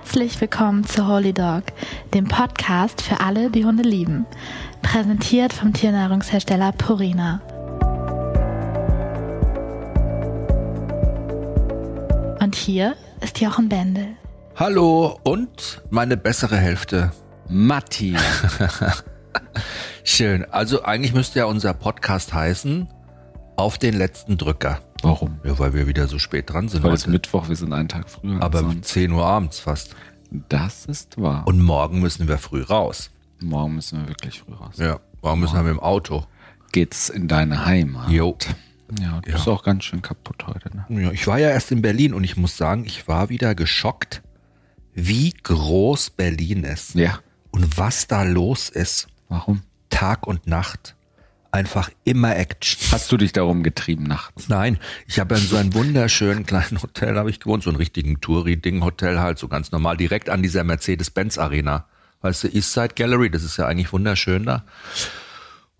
Herzlich willkommen zu Holy Dog, dem Podcast für alle, die Hunde lieben. Präsentiert vom Tiernahrungshersteller Purina. Und hier ist Jochen Bendel. Hallo und meine bessere Hälfte, Matti. Schön. Also eigentlich müsste ja unser Podcast heißen Auf den letzten Drücker. Warum? Ja, weil wir wieder so spät dran sind. Weil es heute. Mittwoch, wir sind einen Tag früher. Aber um sonst. 10 Uhr abends fast. das ist wahr. Und morgen müssen wir früh raus. morgen müssen wir wirklich früh raus. Ja, morgen müssen wir mit dem Auto. Geht's in deine Heimat? Jo. Ja, du Ja. bist auch ganz schön kaputt heute, ne? Ja, ich war ja erst in Berlin und ich muss sagen, ich war wieder geschockt, wie groß Berlin ist. Ja. Und was da los ist. Warum? Tag und Nacht. Einfach immer Action. Hast du dich darum getrieben nachts? Nein, ich habe in so einem wunderschönen kleinen Hotel habe ich gewohnt, so einen richtigen Touri-Ding-Hotel halt, so ganz normal, direkt an dieser Mercedes-Benz-Arena. Weißt du, Eastside Gallery, das ist ja eigentlich wunderschön da.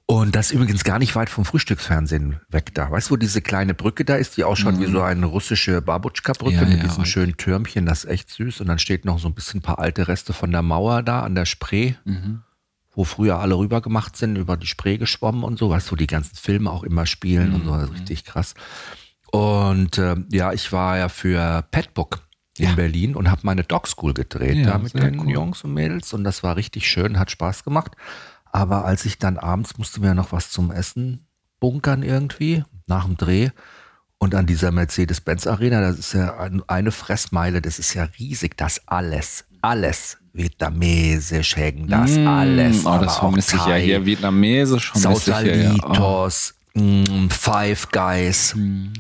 Und das ist übrigens gar nicht weit vom Frühstücksfernsehen weg da. Weißt du, wo diese kleine Brücke da ist, die ausschaut wie so eine russische Babutschka-Brücke Ja, mit ja, diesem weiß. schönen Türmchen, das ist echt süß. Und dann steht noch so ein bisschen ein paar alte Reste von der Mauer da an der Spree wo früher alle rüber gemacht sind, über die Spree geschwommen und so, weißt du, wo die ganzen Filme auch immer spielen und so, das ist richtig krass. Und äh, ja, ich war ja für Petbook in Ja. Berlin und habe meine Dog School gedreht Ja, da mit den cool. Jungs und Mädels und das war richtig schön, hat Spaß gemacht. Aber als ich dann abends musste mir noch was zum Essen bunkern irgendwie nach dem Dreh und an dieser Mercedes-Benz Arena, das ist ja ein- eine Fressmeile, das ist ja riesig, das alles, alles vietnamesisch hängen, das alles. Oh, aber das vermisse ich ja hier. Vietnamesisch ich ja. ja. Oh. Sausalitos, mm, Five Guys. Hm.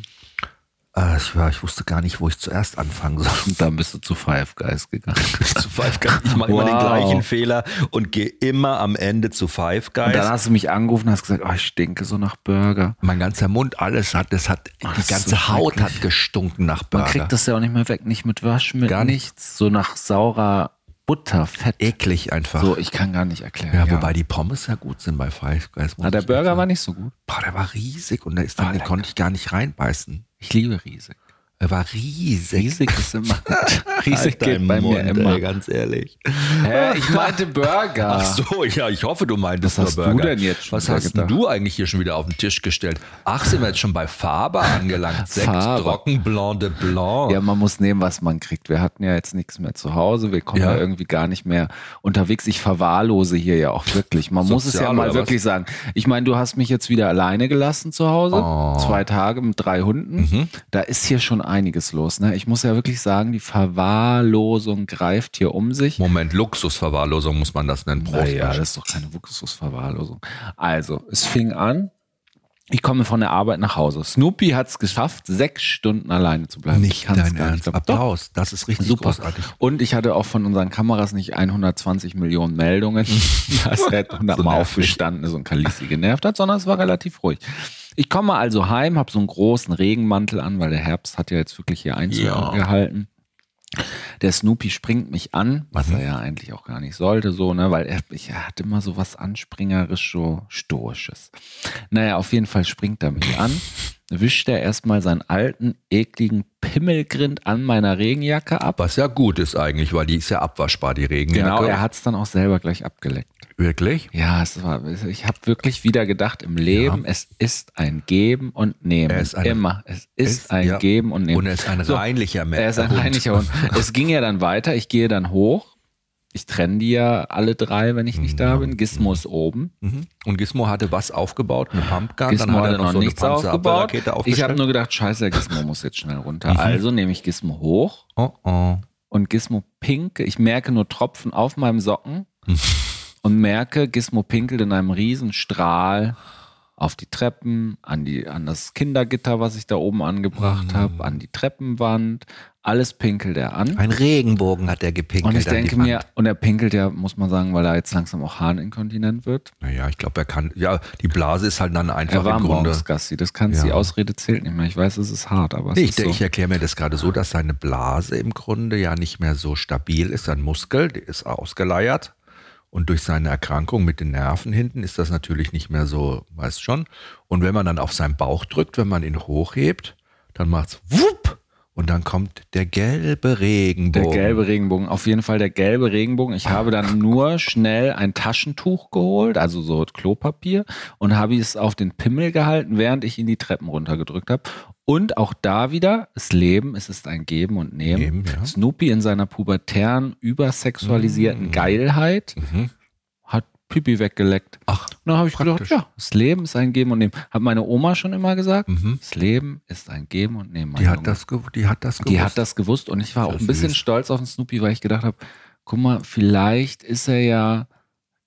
Äh, ich, war, ich wusste gar nicht, wo ich zuerst anfangen soll. Und dann bist du zu Five Guys gegangen. zu Five Guys. Ich mache immer den Wow. gleichen Fehler und gehe immer am Ende zu Five Guys. Und dann hast du mich angerufen und hast gesagt, oh, ich stinke so nach Burger. mein ganzer Mund, alles hat, das hat, Oh, die ganze so Haut hat gestunken nach Burger. Man kriegt das ja auch nicht mehr weg, nicht mit Waschmittel, Gar nicht. nichts. So nach saurer Butter, Fett. eklig einfach. So, ich kann gar nicht erklären. ja, wobei die Pommes ja gut sind bei Five Guys. Ah, der Burger war nicht so gut. Boah, der war riesig und da ist dann, Ah, den konnte ich gar nicht reinbeißen. Ich liebe riesig. Er war riesig. Riesig ist immer. riesig Halt geht bei mir immer. Ey, ganz ehrlich. Hä, ich meinte Burger. Ach so, ja, ich hoffe, du meintest Was hast nur du Burger. denn jetzt schon Was hast gedacht? du eigentlich hier schon wieder auf den Tisch gestellt? Ach, sind wir jetzt schon bei Faber angelangt. Sekt, Faber. trocken, Blanc de Blanc. Ja, man muss nehmen, was man kriegt. Wir hatten ja jetzt nichts mehr zu Hause. Wir kommen Ja. ja, irgendwie gar nicht mehr unterwegs. Ich verwahrlose hier ja auch wirklich. Man muss es ja mal wirklich sagen. Ich meine, du hast mich jetzt wieder alleine gelassen zu Hause. Oh. Mhm. Zwei Tage mit drei Hunden. Da ist hier schon einiges los. Ne? Ich muss ja wirklich sagen, die Verwahrlosung greift hier um sich. Moment, Luxusverwahrlosung muss man das nennen. Prost. Naja, das ist doch keine Luxusverwahrlosung. Also, es fing an. Ich komme von der Arbeit nach Hause. Snoopy hat es geschafft, sechs Stunden alleine zu bleiben. Ich nicht dein gar Ernst. Doch, Applaus. Das ist richtig Super. großartig. Und ich hatte auch von unseren Kameras nicht 120 Millionen Meldungen, dass er 100 So aufgestanden ist und Kalisi genervt hat, sondern es war relativ ruhig. Ich komme also heim, habe so einen großen Regenmantel an, weil der Herbst hat ja jetzt wirklich hier Einzug Ja. gehalten. Der Snoopy springt mich an, was Mhm. er ja eigentlich auch gar nicht sollte, so, ne, weil er, ich, er hat immer so was anspringerisch, so stoisches. Naja, auf jeden Fall springt er mich an, wischt er erstmal seinen alten, ekligen Pimmelgrind an meiner Regenjacke ab. Was ja gut ist eigentlich, weil die ist ja abwaschbar, die Regenjacke. Genau, er hat es dann auch selber gleich abgeleckt. Wirklich? Ja, es war, ich habe wirklich wieder gedacht im Leben, es ist ein Geben und Nehmen. Er ist ein- Immer. Es ist ist- ein ja. Geben und Nehmen. Und er ist ein So, reinlicher Mensch. Er ist ein reinlicher Hund. Es ging ja dann weiter. Ich gehe dann hoch. Ich trenne die ja alle drei, wenn ich nicht da bin. Gizmo ist oben. Mhm. Und Gizmo hatte was aufgebaut, eine Pumpgun, Gizmo dann hat hatte er noch, so eine nichts aufgebaut. Ich habe nur gedacht, scheiße, Gizmo muss jetzt schnell runter. Mhm. Also nehme ich Gizmo hoch oh, oh. und Gizmo pink. Ich merke nur Tropfen auf meinem Socken Hm. und merke, Gizmo pinkelt in einem riesen Strahl auf die Treppen, an, die, an das Kindergitter, was ich da oben angebracht Hm. habe, an die Treppenwand. Alles pinkelt er an. Ein Regenbogen hat er gepinkelt. Und ich denke mir, und er pinkelt ja, muss man sagen, weil er jetzt langsam auch harninkontinent wird. Naja, ich glaube, er kann. Ja, die Blase ist halt dann einfach Er war im Grunde. Gassi. Das kann Ja. die Ausrede zählt nicht mehr. Ich weiß, es ist hart, aber es Ich, ist so. ich erkläre mir das gerade so, dass seine Blase im Grunde ja nicht mehr so stabil ist. Sein Muskel, der ist ausgeleiert. Und durch seine Erkrankung mit den Nerven hinten ist das natürlich nicht mehr so, weißt schon. Und wenn man dann auf seinen Bauch drückt, wenn man ihn hochhebt, dann macht's wupp Und dann kommt der gelbe Regenbogen. Der gelbe Regenbogen, auf jeden Fall der gelbe Regenbogen. Ich habe dann nur schnell ein Taschentuch geholt, also so Klopapier, und habe es auf den Pimmel gehalten, während ich ihn die Treppen runtergedrückt habe. Und auch da wieder, das Leben, es ist ein Geben und Nehmen. Nehmen, ja. Snoopy in seiner pubertären, übersexualisierten Mm. Geilheit Mhm. Pipi weggeleckt. Ach, Und dann habe ich gedacht, praktisch. ja, das Leben ist ein Geben und Nehmen. Hat meine Oma schon immer gesagt, Mhm. das Leben ist ein Geben und Nehmen. Die hat Junge. das, die hat das gewusst. Die hat das gewusst und ich war auch ein bisschen süß. stolz auf den Snoopy, weil ich gedacht habe, guck mal, vielleicht ist er ja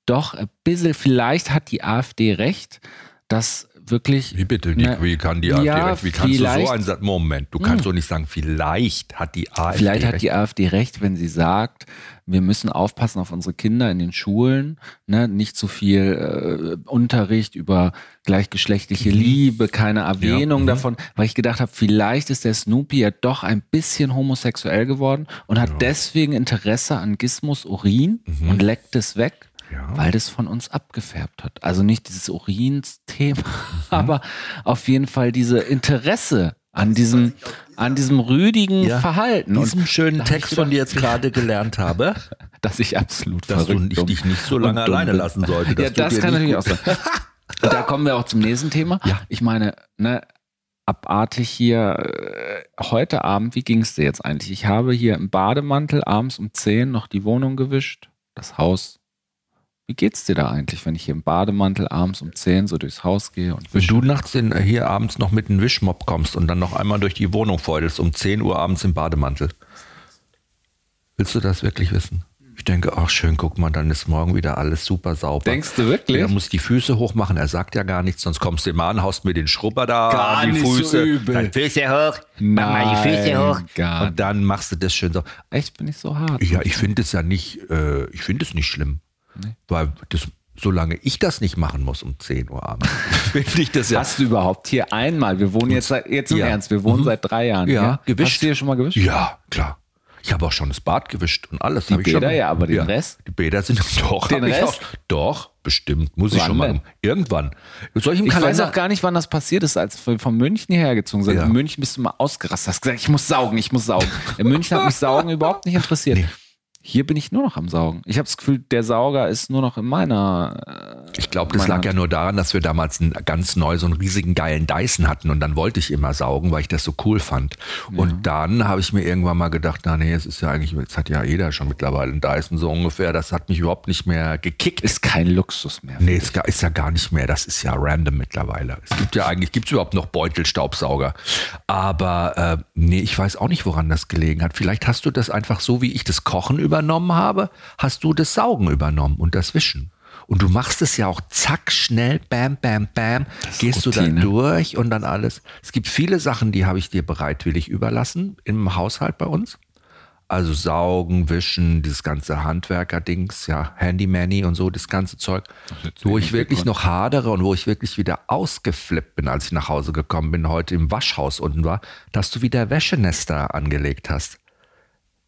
doch ein bisschen, vielleicht hat die AfD recht, dass wirklich, Wie bitte? Die, Na, wie kann die AfD ja, recht? Wie kannst du so einen? Moment, du kannst Hm. doch nicht sagen, vielleicht hat die AfD vielleicht hat recht. die AfD recht, wenn sie sagt, wir müssen aufpassen auf unsere Kinder in den Schulen, ne? nicht zu viel äh, Unterricht über gleichgeschlechtliche Mhm. Liebe, keine Erwähnung mhm. davon, weil ich gedacht habe, vielleicht ist der Snoopy ja doch ein bisschen homosexuell geworden und hat Ja. deswegen Interesse an Gizmos Urin Mhm. und leckt es weg. Ja. weil das von uns abgefärbt hat. Also nicht dieses Urins-Thema, Mhm. aber auf jeden Fall diese Interesse an diesem, an diesem rüdigen Ja. Verhalten. Und Diesen schönen Text von dir jetzt gerade gelernt habe, dass ich absolut dass du verrückt ich dumm dich nicht so lange alleine bin. lassen sollte. Ja, das kann natürlich auch sein. Da kommen wir auch zum nächsten Thema. Ja. Ich meine, ne, abartig hier äh, heute Abend, wie ging es dir jetzt eigentlich? Ich habe hier im Bademantel abends um 10 noch die Wohnung gewischt, das Haus. Wie geht's dir da eigentlich, wenn ich hier im Bademantel abends um 10 so durchs Haus gehe und Wenn du nachts in, hier abends noch mit einem Wischmopp kommst und dann noch einmal durch die Wohnung feudelst um 10 Uhr abends im Bademantel. Willst du das wirklich wissen? Ich denke, ach schön, guck mal, dann ist morgen wieder alles super sauber. Denkst du wirklich? Er muss die Füße hochmachen, er sagt ja gar nichts, sonst kommst du immer an, haust mir den Schrubber da Gar an die nicht so Füße. übel. Dann Füße hoch, mach mal die Füße Nein, hoch. gar Und dann machst du das schön so. Echt, bin ich so hart? Ja, ich finde es ja nicht, äh, ich finde es nicht schlimm. Nee. Weil das, solange ich das nicht machen muss um 10 Uhr abends, finde ich das ja. Hast du überhaupt hier einmal, wir wohnen jetzt, seit- jetzt im Ja. Ernst, wir wohnen Mhm. seit drei Jahren. Ja, hier. gewischt. Hast du hier schon mal gewischt? Ja, klar. Ich habe auch schon das Bad gewischt und alles. Die ich schon Bäder mal- ja, aber den Rest? Die Bäder sind doch. Den ich Rest? Auch, doch, bestimmt. Muss ich Wann schon mal. denn? Irgendwann. Ich Ich weiß Kalender? auch gar nicht, wann das passiert ist, als wir von München hierher gezogen sind. Ja. In München bist du mal ausgerastet, hast gesagt, ich muss saugen, ich muss saugen. In München hat mich Saugen überhaupt nicht interessiert. Nee. Hier bin ich nur noch am Saugen. Ich habe das Gefühl, der Sauger ist nur noch in meiner. Ich glaube, das lag ja nur daran, dass wir damals einen, ganz neu so einen riesigen geilen Dyson hatten und dann wollte ich immer saugen, weil ich das so cool fand. Und dann habe ich mir irgendwann mal gedacht, na nee, es ist ja eigentlich, jetzt hat ja jeder schon mittlerweile einen Dyson so ungefähr. Das hat mich überhaupt nicht mehr gekickt. Ist kein Luxus mehr. Nee, ist, gar- ist ja gar nicht mehr. Das ist ja random mittlerweile. Es gibt ja eigentlich, gibt es überhaupt noch Beutelstaubsauger. Aber äh, nee, ich weiß auch nicht, woran das gelegen hat. Vielleicht hast du das einfach so, wie ich das Kochen übernommen habe, hast du das Saugen übernommen und das Wischen. Und du machst es ja auch zack, schnell, bam, bam, bam, gehst du dann Routine. durch und dann alles. Es gibt viele Sachen, die habe ich dir bereitwillig überlassen im Haushalt bei uns. Also saugen, wischen, dieses ganze Handwerker-Dings, ja, Handymanny und so, das ganze Zeug. Wo ich wirklich noch hadere und wo ich wirklich wieder ausgeflippt bin, als ich nach Hause gekommen bin, heute im Waschhaus unten war, dass du wieder Wäschenester angelegt hast.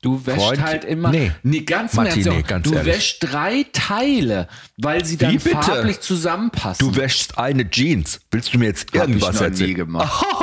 Du wäschst Freund, halt immer. nee. nee ganz, Ernst, nee, ganz Du ehrlich. wäschst drei Teile, weil sie dann farblich zusammenpassen. Du wäschst eine Jeans. Willst du mir jetzt Hab ich irgendwas noch nie erzählen? gemacht.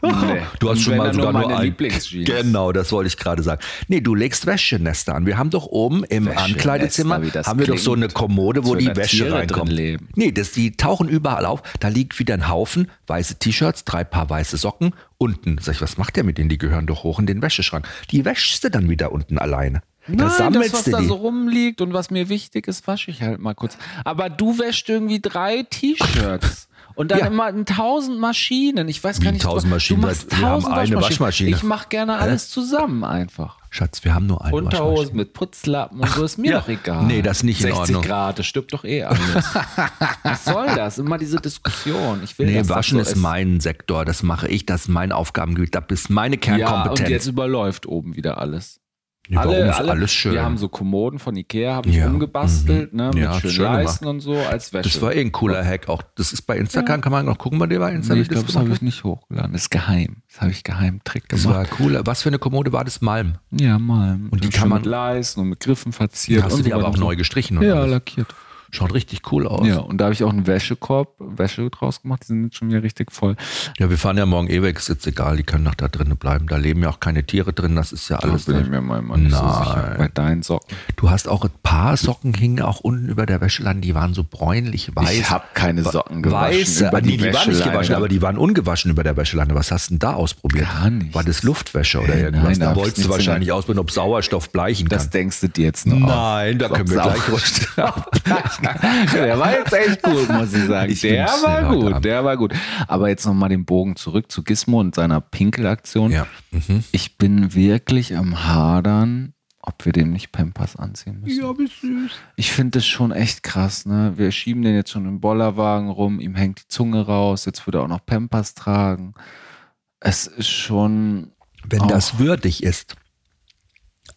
Nee. Du hast schon mal sogar nur nur ein. Lieblingsjeans. Genau, das wollte ich gerade sagen. Nee, du legst Wäschenester an. Wir haben doch oben im Ankleidezimmer haben wir doch so eine Kommode, wo die Wäsche Tiere reinkommt. Nee, das, die tauchen überall auf. Da liegt wieder ein Haufen weiße T-Shirts, drei Paar weiße Socken unten. Sag ich, was macht der mit denen? Die gehören doch hoch in den Wäscheschrank. Die wäschst du dann wieder unten alleine. Nein, da das, was da so rumliegt und was mir wichtig ist, wasche ich halt mal kurz. Aber du wäschst irgendwie drei T-Shirts. Und dann Ja. immer tausend Maschinen. Ich weiß Wie gar nicht. tausend Maschinen? Du machst Wir haben tausend eine. Waschmaschine. Ich mache gerne alles zusammen einfach. Schatz, wir haben nur eine Unterhosen mit Putzlappen und so ist mir Ja. doch egal. Nee, das ist nicht in 60 Ordnung. Grad, das stirbt doch eh alles. Was soll das? Immer diese Diskussion. Ich will, Nee, dass das Waschen so ist mein Sektor. Das mache ich. Das ist mein Aufgabengebiet. Das ist meine Ja, und Kernkompetenz. jetzt überläuft oben wieder alles. Ja, alle, alle, alles schön? Wir haben so Kommoden von Ikea, habe ich Ja, umgebastelt, mhm. ne, mit Ja, schönen schön gemacht. Leisten und so als Wäsche. Das war eh ein cooler Hack. Auch das ist bei Instagram, kann man noch gucken bei dir bei Instagram. nee, ich glaube, das gemacht habe ich nicht hochgeladen. Das ist geheim. Das habe ich geheim Trick Das gemacht. war cool. Was für eine Kommode war das? Malm. ja, mal. Und die Schön kann man- mit Leisten und mit Griffen Die verziert. hast und du dir aber auch und neu gestrichen. Und Ja, lackiert. Schaut richtig cool aus. Ja, und da habe ich auch einen Wäschekorb, Wäsche draus gemacht, die sind jetzt schon wieder richtig voll. Ja, wir fahren ja morgen eh weg, ist jetzt egal, die können noch da drinnen bleiben. Da leben ja auch keine Tiere drin, das ist ja alles. Da bin ich mir mal nicht so Nein. sicher. Bei deinen Socken. Du hast auch ein paar Socken hingen auch unten über der Wäscheleine, die waren so bräunlich weiß. Ich habe keine Socken gewaschen. Weiß, über aber die, die waren nicht gewaschen, aber die waren ungewaschen über der Wäscheleine. Was hast du denn da ausprobiert? Gar nichts. War das Luftwäsche oder Äh, irgendwas? nein, da wolltest du wahrscheinlich ausprobieren, ob Sauerstoff bleichen kann. Das denkst du dir jetzt noch Nein, da können wir gleich rutschen. Der war jetzt echt gut, muss ich sagen. Ich der war gut, Abend. der war gut. Aber jetzt nochmal den Bogen zurück zu Gizmo und seiner Pinkelaktion. Ja. Mhm. Ich bin wirklich am Hadern, ob wir dem nicht Pampers anziehen müssen. Ja, wie süß. Ich finde das schon echt krass, ne? Wir schieben den jetzt schon im Bollerwagen rum, ihm hängt die Zunge raus, jetzt würde er auch noch Pampers tragen. Es ist schon. Wenn das würdig ist,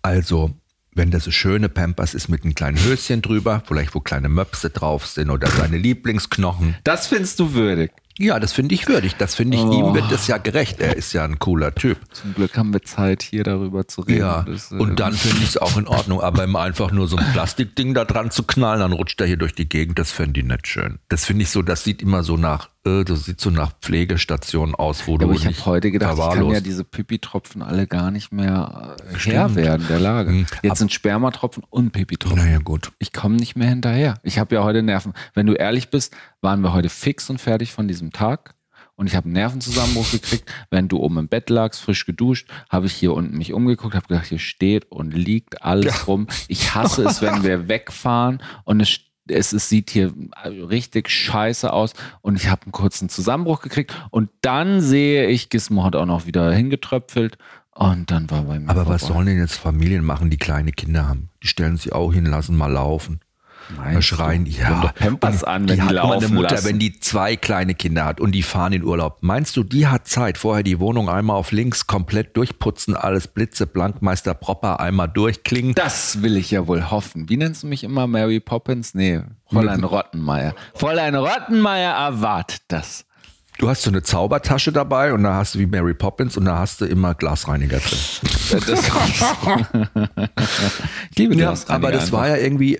also wenn das so schöne Pampers ist mit einem kleinen Höschen drüber, vielleicht wo kleine Möpse drauf sind oder seine Lieblingsknochen. Das findest du würdig. Ja, das finde ich würdig. Das finde ich, Oh. ihm wird das ja gerecht. Er ist ja ein cooler Typ. Zum Glück haben wir Zeit, hier darüber zu reden. Ja, Das, äh, und dann finde ich es auch in Ordnung. Aber ihm einfach nur so ein Plastikding da dran zu knallen, dann rutscht er hier durch die Gegend, das fände ich nicht schön. Das finde ich so, das sieht immer so nach, das sieht so nach Pflegestation aus, wo Ja, du aber ich habe heute gedacht, ich kann ja diese Pipi-Tropfen alle gar nicht mehr äh, Herr Stimmt. werden der Lage. Mhm. Jetzt sind Spermatropfen und Pipi-Tropfen. Naja, gut. Ich komme nicht mehr hinterher. Ich habe ja heute Nerven. Wenn du ehrlich bist, waren wir heute fix und fertig von diesem Tag. Und ich habe einen Nervenzusammenbruch gekriegt. Wenn du oben im Bett lagst, frisch geduscht, habe ich hier unten mich umgeguckt, habe gedacht, hier steht und liegt alles rum. Ich hasse es, wenn wir wegfahren und es, es, es sieht hier richtig scheiße aus. Und ich habe einen kurzen Zusammenbruch gekriegt. Und dann sehe ich, Gizmo hat auch noch wieder hingetröpfelt. Und dann war bei mir. Aber was vorbei. sollen denn jetzt Familien machen, die kleine Kinder haben? Die stellen sie auch hin, lassen mal laufen. Meinst schreien, du? ja. Pampers an, wenn die, mal laufen eine Mutter, lassen. wenn die zwei kleine Kinder hat und die fahren in Urlaub. Meinst du, die hat Zeit, vorher die Wohnung einmal auf links komplett durchputzen, alles blitzeblank, Meister Propper einmal durchklingen? Das will ich ja wohl hoffen. Wie nennst du mich immer? Mary Poppins? Nee, Fräulein Rottenmeier. Fräulein Rottenmeier erwartet das. Du hast so eine Zaubertasche dabei und da hast du wie Mary Poppins und da hast du immer Glasreiniger drin. ich liebe Ja, das. aber das war ja irgendwie,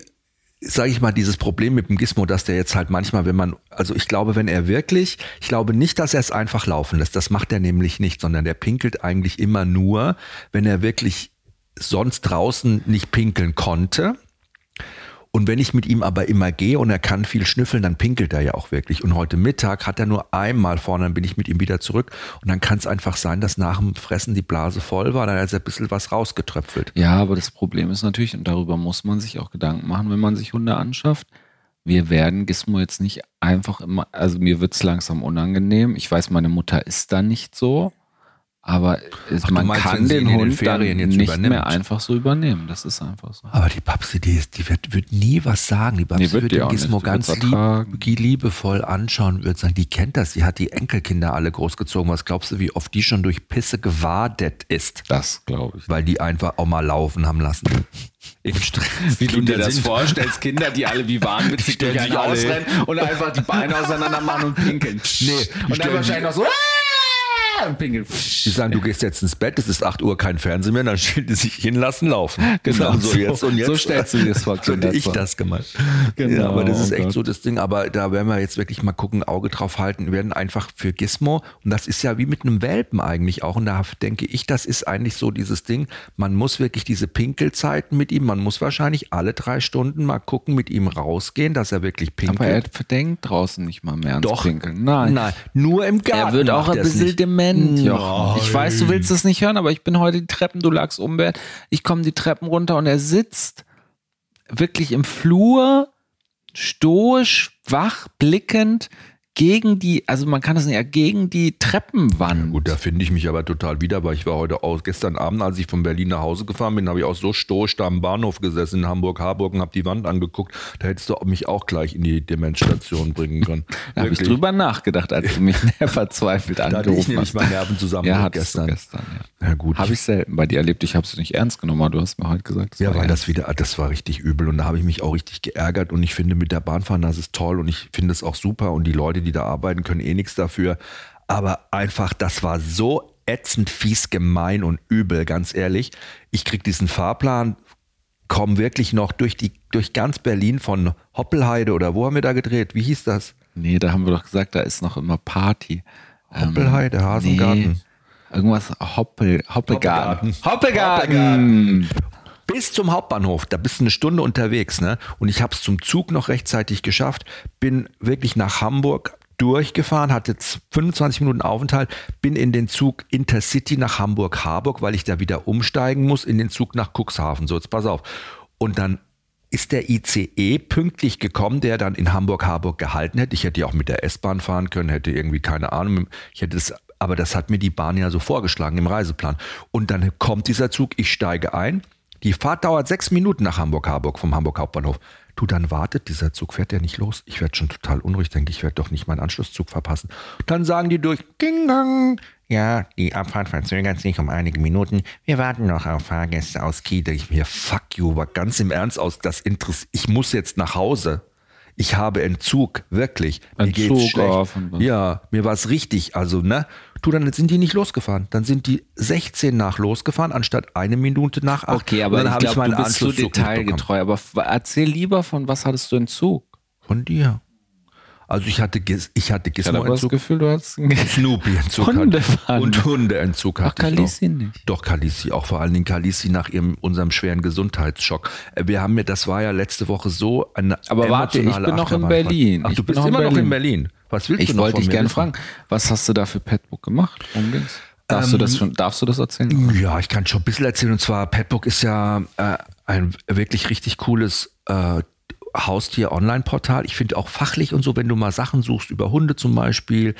sage ich mal, dieses Problem mit dem Gizmo, dass der jetzt halt manchmal, wenn man, also ich glaube, wenn er wirklich, ich glaube nicht, dass er es einfach laufen lässt. Das macht er nämlich nicht, sondern der pinkelt eigentlich immer nur, wenn er wirklich sonst draußen nicht pinkeln konnte. Und wenn ich mit ihm aber immer gehe und er kann viel schnüffeln, dann pinkelt er ja auch wirklich. Und heute Mittag hat er nur einmal vorne, dann bin ich mit ihm wieder zurück. Und dann kann es einfach sein, dass nach dem Fressen die Blase voll war, dann hat er ein bisschen was rausgetröpfelt. Ja, aber das Problem ist natürlich, und darüber muss man sich auch Gedanken machen, wenn man sich Hunde anschafft. Wir werden Gizmo jetzt nicht einfach immer, also mir wird es langsam unangenehm. Ich weiß, meine Mutter ist da nicht so. Aber es, Ach, du man meinst, kann den den Hund dann Ferien jetzt nicht übernimmt? mehr einfach so übernehmen. Das ist einfach so. Aber die Babsi, die, ist, die wird, wird nie was sagen. Die Babsi Nee, wird wird die den Gizmo ganz lieb, liebevoll anschauen, wird sagen, die kennt das, die hat die Enkelkinder alle großgezogen. Was glaubst du, wie oft die schon durch Pisse gewadet ist? Das glaube ich. Weil die einfach auch mal laufen haben lassen. Im Stress. Wie du dir Kinder das sind- vorstellst, Kinder, die alle wie wahnwitzig durch sich ein alle Haus hin. rennen und einfach die Beine auseinander machen und pinkeln. Nee, und dann wahrscheinlich noch so! Und pinkeln. Die sagen, du gehst jetzt ins Bett, es ist 8 Uhr, kein Fernsehen mehr, dann stellen die sich hinlassen, laufen. Genau, so, so- jetzt und jetzt. so stellst du dir das vor, So hätte ich das gemeint. Genau, ja, aber das ist oh echt Gott. so das Ding. Aber da werden wir jetzt wirklich mal gucken, Auge drauf halten. Wir werden einfach für Gizmo, und das ist ja wie mit einem Welpen eigentlich auch. Und da denke ich, das ist eigentlich so dieses Ding. Man muss wirklich diese Pinkelzeiten mit ihm, man muss wahrscheinlich alle drei Stunden mal gucken, mit ihm rausgehen, dass er wirklich pinkelt. Aber er verdenkt draußen nicht mal mehr ans Doch. Pinkeln. Nein. Nein, nur im Garten. Er wird auch ein bisschen nicht. Dement, Jochen. Ich weiß, du willst das nicht hören, aber ich bin heute die Treppen, du lagst umwärts. Ich komme die Treppen runter und er sitzt wirklich im Flur, stoisch, wach, blickend gegen die, also man kann das nicht, ja, gegen die Treppenwand. Gut, da finde ich mich aber total wieder, weil ich war heute aus, gestern Abend, als ich von Berlin nach Hause gefahren bin, habe ich auch so stoisch da am Bahnhof gesessen in Hamburg-Harburg und habe die Wand angeguckt. Da hättest du mich auch gleich in die Demenzstation bringen können. Da habe ich drüber nachgedacht, als du mich verzweifelt Da hatte ich angerufen nämlich hast. meinen Nervenzusammenbruch Ja, hattest gestern. gestern, ja. Ja gut. Habe ich selten bei dir erlebt. Ich habe es nicht ernst genommen, aber du hast mir heute gesagt. es Ja, weil das wieder, das war richtig übel und da habe ich mich auch richtig geärgert und ich finde mit der Bahnfahren, das ist toll und ich finde es auch super und die Leute, die da arbeiten, können eh nichts dafür. Aber einfach, das war so ätzend, fies, gemein und übel, ganz ehrlich. Ich krieg diesen Fahrplan, komme wirklich noch durch die durch ganz Berlin von Hoppelheide oder wo haben wir da gedreht? Wie hieß das? Nee, da haben wir doch gesagt, da ist noch immer Party. Hoppelheide, ähm, Hasengarten. Nee, irgendwas Hoppel, Hoppelgarten. Hoppelgarten. Hoppelgarten. Bis zum Hauptbahnhof, da bist du eine Stunde unterwegs, ne? Und ich habe es zum Zug noch rechtzeitig geschafft, bin wirklich nach Hamburg durchgefahren, hatte 25 Minuten Aufenthalt, bin in den Zug Intercity nach Hamburg-Harburg, weil ich da wieder umsteigen muss, in den Zug nach Cuxhaven. So, jetzt pass auf. Und dann ist der ICE pünktlich gekommen, der dann in Hamburg-Harburg gehalten hätte. Ich hätte ja auch mit der S-Bahn fahren können, hätte irgendwie keine Ahnung. Ich hätte das, aber das hat mir die Bahn ja so vorgeschlagen im Reiseplan. Und dann kommt dieser Zug, ich steige ein. Die Fahrt dauert sechs Minuten nach Hamburg-Harburg vom Hamburg Hauptbahnhof. Du, dann wartet dieser Zug, fährt der nicht los? Ich werde schon total unruhig, denke ich, werde doch nicht meinen Anschlusszug verpassen. Dann sagen die durch, Ging Gang, ja, die Abfahrt verzögert sich um einige Minuten. Wir warten noch auf Fahrgäste aus Kiel. Ich mir, fuck you, war ganz im Ernst aus, das interessiert. Ich muss jetzt nach Hause. Ich habe Entzug, wirklich. Mir Entzug, geht's schlecht. Ja, mir war es richtig. Also, ne? Du, dann sind die nicht losgefahren. Dann sind die 16 nach losgefahren, anstatt eine Minute nach acht. Okay, aber dann ich glaube, du bist so detailgetreu. Aber erzähl lieber von, was hattest du Entzug? Von dir. Also ich hatte, ich hatte Gizmo-Entzug. Ich das Gefühl, du hast Snoopy-Entzug. Und Hundeentzug hatte Ach, Kalisi nicht. Doch, Kalisi, auch vor allen Dingen Kalisi nach ihrem, unserem schweren Gesundheitsschock. Äh, wir haben mir, das war ja letzte Woche so eine Aber warte, ich bin noch in Berlin. Ach, ich du bist immer noch in Berlin. Was willst ich du noch wollte dich gerne fragen, was hast du da für Petbook gemacht? Darfst, ähm, du das ähm, schon, darfst du das erzählen? Ja, ich kann schon ein bisschen erzählen. Und zwar, Petbook ist ja äh, ein wirklich richtig cooles äh, Haustier-Online-Portal. Ich finde auch fachlich und so, wenn du mal Sachen suchst über Hunde zum Beispiel,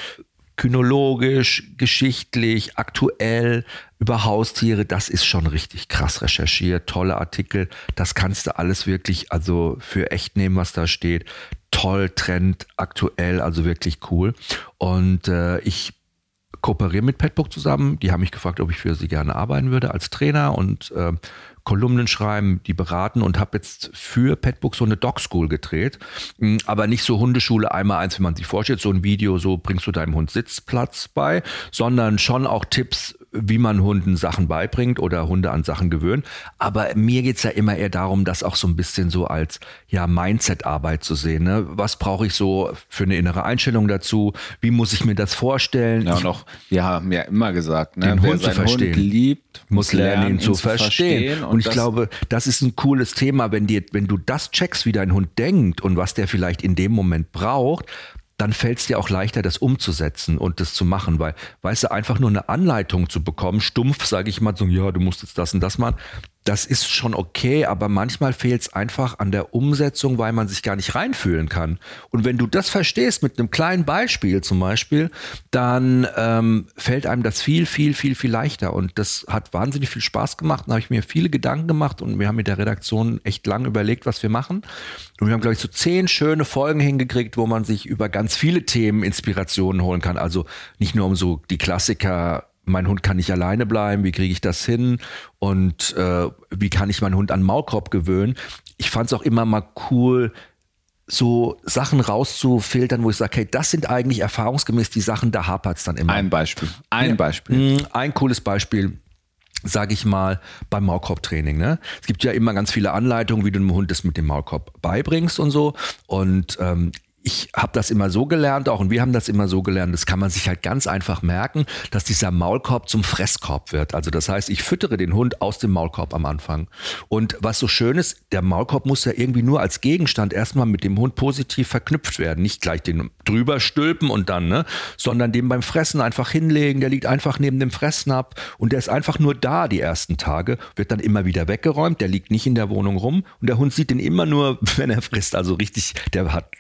kynologisch, geschichtlich, aktuell, über Haustiere, das ist schon richtig krass recherchiert, tolle Artikel, das kannst du alles wirklich also für echt nehmen, was da steht. Toll, Trend, aktuell, also wirklich cool. Und äh, ich kooperiere mit Petbook zusammen. Die haben mich gefragt, ob ich für sie gerne arbeiten würde als Trainer und äh, Kolumnen schreiben, die beraten und habe jetzt für Petbook so eine Dog School gedreht. Hm, aber nicht so Hundeschule einmal eins, wie man sich vorstellt, so ein Video, so bringst du deinem Hund Sitzplatz bei, sondern schon auch Tipps, wie man Hunden Sachen beibringt oder Hunde an Sachen gewöhnt. Aber mir geht's ja immer eher darum, das auch so ein bisschen so als ja Mindset-Arbeit zu sehen. Ne? Was brauche ich so für eine innere Einstellung dazu? Wie muss ich mir das vorstellen? Ja, auch, wir haben ja immer gesagt, ne? den Wer Hund zu verstehen. Hund liebt, muss lernen, ihn, ihn zu, verstehen. verstehen. Und, und ich glaube, das ist ein cooles Thema, wenn dir, wenn du das checkst, wie dein Hund denkt und was der vielleicht in dem Moment braucht, dann fällt es dir auch leichter, das umzusetzen und das zu machen, weil, weißt du, einfach nur eine Anleitung zu bekommen, stumpf, sage ich mal, so, ja, du musst jetzt das und das machen, das ist schon okay, aber manchmal fehlt es einfach an der Umsetzung, weil man sich gar nicht reinfühlen kann. Und wenn du das verstehst mit einem kleinen Beispiel zum Beispiel, dann ähm, fällt einem das viel, viel, viel, viel leichter. Und das hat wahnsinnig viel Spaß gemacht. Da habe ich mir viele Gedanken gemacht und wir haben mit der Redaktion echt lang überlegt, was wir machen. Und wir haben, glaube ich, so zehn schöne Folgen hingekriegt, wo man sich über ganz viele Themen Inspirationen holen kann. Also nicht nur um so die Klassiker mein Hund kann nicht alleine bleiben, wie kriege ich das hin und äh, wie kann ich meinen Hund an Maulkorb gewöhnen. Ich fand es auch immer mal cool, so Sachen rauszufiltern, wo ich sage, hey, das sind eigentlich erfahrungsgemäß die Sachen, da hapert es dann immer. Ein Beispiel. Ein ja. Beispiel. Hm, ein cooles Beispiel sage ich mal, beim Maulkorbtraining. Ne? Es gibt ja immer ganz viele Anleitungen, wie du dem Hund das mit dem Maulkorb beibringst und so. Und ähm, ich habe das immer so gelernt, auch und wir haben das immer so gelernt, das kann man sich halt ganz einfach merken, dass dieser Maulkorb zum Fresskorb wird. Also das heißt, ich füttere den Hund aus dem Maulkorb am Anfang. Und was so schön ist, der Maulkorb muss ja irgendwie nur als Gegenstand erstmal mit dem Hund positiv verknüpft werden. Nicht gleich den drüber stülpen und dann, ne, sondern den beim Fressen einfach hinlegen. Der liegt einfach neben dem Fressnapf und der ist einfach nur da die ersten Tage, wird dann immer wieder weggeräumt. Der liegt nicht in der Wohnung rum und der Hund sieht den immer nur, wenn er frisst. Also richtig, der hat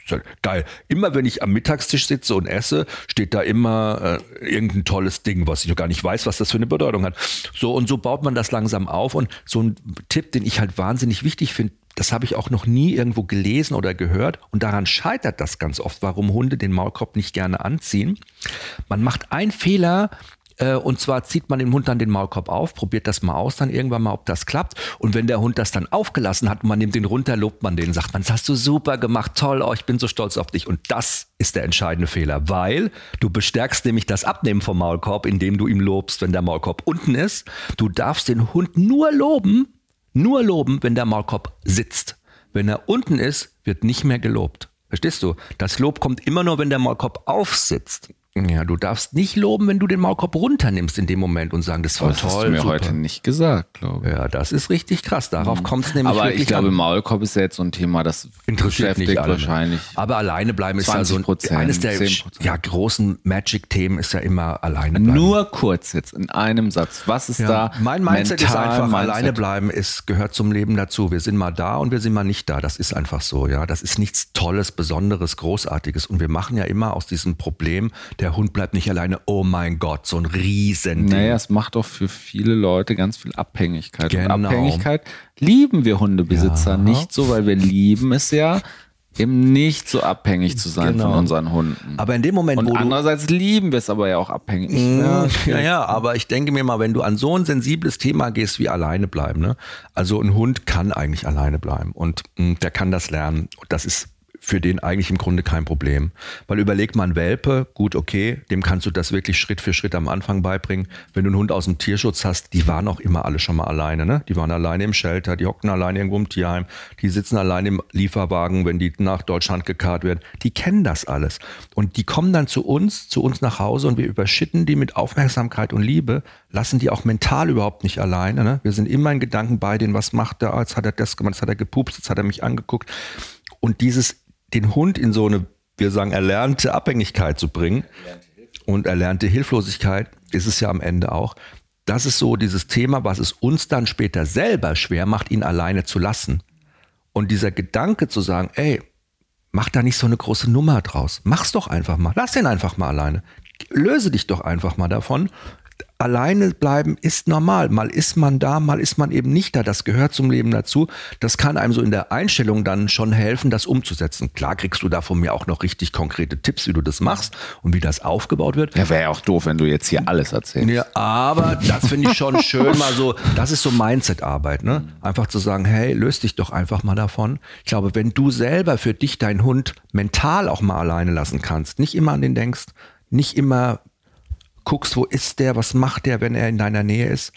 geil. Immer wenn ich am Mittagstisch sitze und esse, steht da immer äh, irgendein tolles Ding, was ich noch gar nicht weiß, was das für eine Bedeutung hat. So und so baut man das langsam auf und so ein Tipp, den ich halt wahnsinnig wichtig finde, das habe ich auch noch nie irgendwo gelesen oder gehört. Und daran scheitert das ganz oft, warum Hunde den Maulkorb nicht gerne anziehen. Man macht einen Fehler, äh, und zwar zieht man dem Hund dann den Maulkorb auf, probiert das mal aus, dann irgendwann mal, ob das klappt. Und wenn der Hund das dann aufgelassen hat man nimmt den runter, lobt man den, sagt man, das hast du super gemacht, toll, oh, ich bin so stolz auf dich. Und das ist der entscheidende Fehler, weil du bestärkst nämlich das Abnehmen vom Maulkorb, indem du ihm lobst, wenn der Maulkorb unten ist. Du darfst den Hund nur loben, nur loben, wenn der Maulkorb sitzt. Wenn er unten ist, wird nicht mehr gelobt. Verstehst du? Das Lob kommt immer nur, wenn der Maulkorb aufsitzt. Ja, du darfst nicht loben, wenn du den Maulkorb runternimmst in dem Moment und sagen, das war das toll. hast du mir super. heute nicht gesagt, glaube ich. Ja, das ist richtig krass. Darauf kommt es nämlich Aber wirklich ich glaube, an. Maulkorb ist ja jetzt so ein Thema, das interessiert beschäftigt nicht alle. wahrscheinlich. Aber alleine bleiben ist ja so ein, 20%, eines der 10%. ja, großen Magic-Themen ist ja immer alleine bleiben. Nur kurz jetzt in einem Satz. Was ist ja. da? Mein Mindset ist einfach, Mindset? alleine bleiben ist, gehört zum Leben dazu. Wir sind mal da und wir sind mal nicht da. Das ist einfach so, ja. Das ist nichts Tolles, Besonderes, Großartiges. Und wir machen ja immer aus diesem Problem, der Hund bleibt nicht alleine, oh mein Gott, so ein Riesending. Naja, es macht doch für viele Leute ganz viel Abhängigkeit. Genau. Und Abhängigkeit lieben wir Hundebesitzer Ja. nicht so, weil wir lieben es ja, eben nicht so abhängig zu sein Genau. von unseren Hunden. Aber in dem Moment, Und wo andererseits lieben wir es aber ja auch abhängig. Ja, ja, ja, aber ich denke mir mal, wenn du an so ein sensibles Thema gehst wie alleine bleiben, ne? Also ein Hund kann eigentlich alleine bleiben und mh, der kann das lernen. Und das ist für den eigentlich im Grunde kein Problem. Weil überleg mal, ein Welpe, gut, okay, dem kannst du das wirklich Schritt für Schritt am Anfang beibringen. Wenn du einen Hund aus dem Tierschutz hast, die waren auch immer alle schon mal alleine, ne? Die waren alleine im Shelter, die hocken alleine irgendwo im Tierheim, die sitzen alleine im Lieferwagen, wenn die nach Deutschland gekarrt werden. Die kennen das alles. Und die kommen dann zu uns, zu uns nach Hause und wir überschütten die mit Aufmerksamkeit und Liebe, lassen die auch mental überhaupt nicht alleine. Ne? Wir sind immer in Gedanken bei denen, was macht der, jetzt hat er das gemacht, jetzt hat er gepupst, jetzt hat er mich angeguckt. Und dieses, den Hund in so eine, wir sagen, erlernte Abhängigkeit zu bringen und erlernte Hilflosigkeit ist es ja am Ende auch. Das ist so dieses Thema, was es uns dann später selber schwer macht, ihn alleine zu lassen. Und dieser Gedanke zu sagen, ey, mach da nicht so eine große Nummer draus. Mach's doch einfach mal. Lass den einfach mal alleine. Löse dich doch einfach mal davon. Alleine bleiben ist normal. Mal ist man da, mal ist man eben nicht da. Das gehört zum Leben dazu. Das kann einem so in der Einstellung dann schon helfen, das umzusetzen. Klar kriegst du da von mir auch noch richtig konkrete Tipps, wie du das machst und wie das aufgebaut wird. Ja, wäre ja auch doof, wenn du jetzt hier alles erzählst. Ja, aber das finde ich schon schön, mal so, das ist so Mindset-Arbeit, ne? Einfach zu sagen, hey, löst dich doch einfach mal davon. Ich glaube, wenn du selber für dich deinen Hund mental auch mal alleine lassen kannst, nicht immer an den denkst, nicht immer guckst, wo ist der, was macht der, wenn er in deiner Nähe ist,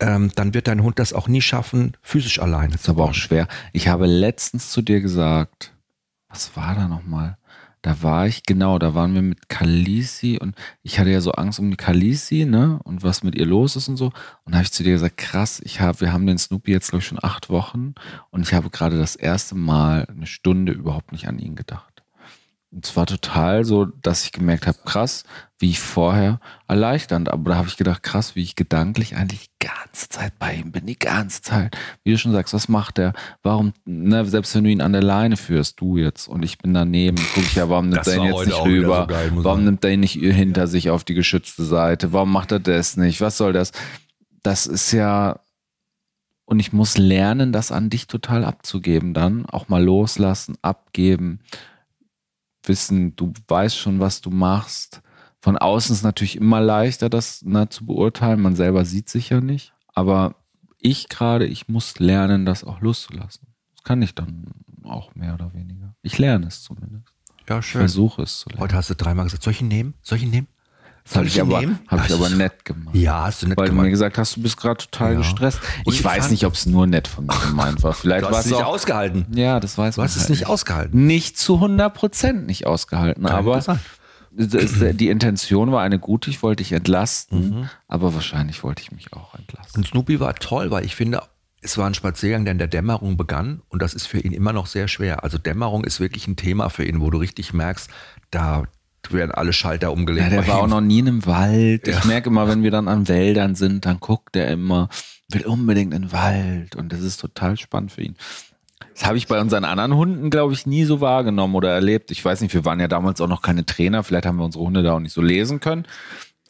ähm, dann wird dein Hund das auch nie schaffen, physisch alleine ist zu aber auch schwer. Ich habe letztens zu dir gesagt, was war da nochmal? Da war ich, genau, da waren wir mit Kalisi und ich hatte ja so Angst um die Kalisi, ne? Und was mit ihr los ist und so. Und da habe ich zu dir gesagt, krass, ich habe, wir haben den Snoopy jetzt, glaube ich, schon acht Wochen und ich habe gerade das erste Mal eine Stunde überhaupt nicht an ihn gedacht. Und es war total so, dass ich gemerkt habe, krass, wie ich vorher erleichternd, aber da habe ich gedacht, krass, wie ich gedanklich eigentlich die ganze Zeit bei ihm bin, die ganze Zeit. Wie du schon sagst, was macht er? Warum, ne, selbst wenn du ihn an der Leine führst, du jetzt und ich bin daneben, gucke ich ja, warum nimmt Das er ihn jetzt nicht rüber? so geil, warum nimmt er ihn nicht hinter sich auf die geschützte Seite? Warum macht er das nicht? Was soll das? Das ist ja, und ich muss lernen, das an dich total abzugeben, dann auch mal loslassen, abgeben, wissen, du weißt schon, was du machst. Von außen ist natürlich immer leichter, das ne, zu beurteilen. Man selber sieht sich ja nicht. Aber ich gerade, ich muss lernen, das auch loszulassen. Das kann ich dann auch mehr oder weniger. Ich lerne es zumindest. Ja, Ich schön. versuche es zu lernen. Heute hast du dreimal gesagt, soll ich ihn nehmen? Soll ich ihn nehmen? Das habe ich, aber, hab ich aber nett gemacht. Ja, hast du nicht Weil du gemacht. mir gesagt hast, du bist gerade total Ja. gestresst. Ich ich weiß nicht, ob es nur nett von mir gemeint war. Vielleicht Du hast es es nicht auch. ausgehalten. Ja, das weiß Du man hast es halt nicht ausgehalten. Nicht zu 100 Prozent nicht ausgehalten, Kann aber es ist- die Intention war eine gute. Ich wollte dich entlasten, Mhm. aber wahrscheinlich wollte ich mich auch entlasten. Und Snoopy war toll, weil ich finde, es war ein Spaziergang, der in der Dämmerung begann und das ist für ihn immer noch sehr schwer. Also Dämmerung ist wirklich ein Thema für ihn, wo du richtig merkst, da werden alle Schalter umgelegt. Ja, der war auch ihm. noch nie in einem Wald. Ja. Ich merke immer, wenn wir dann an Wäldern sind, dann guckt er immer, will unbedingt in den Wald und das ist total spannend für ihn. Das habe ich bei unseren anderen Hunden, glaube ich, nie so wahrgenommen oder erlebt. Ich weiß nicht, wir waren ja damals auch noch keine Trainer. Vielleicht haben wir unsere Hunde da auch nicht so lesen können.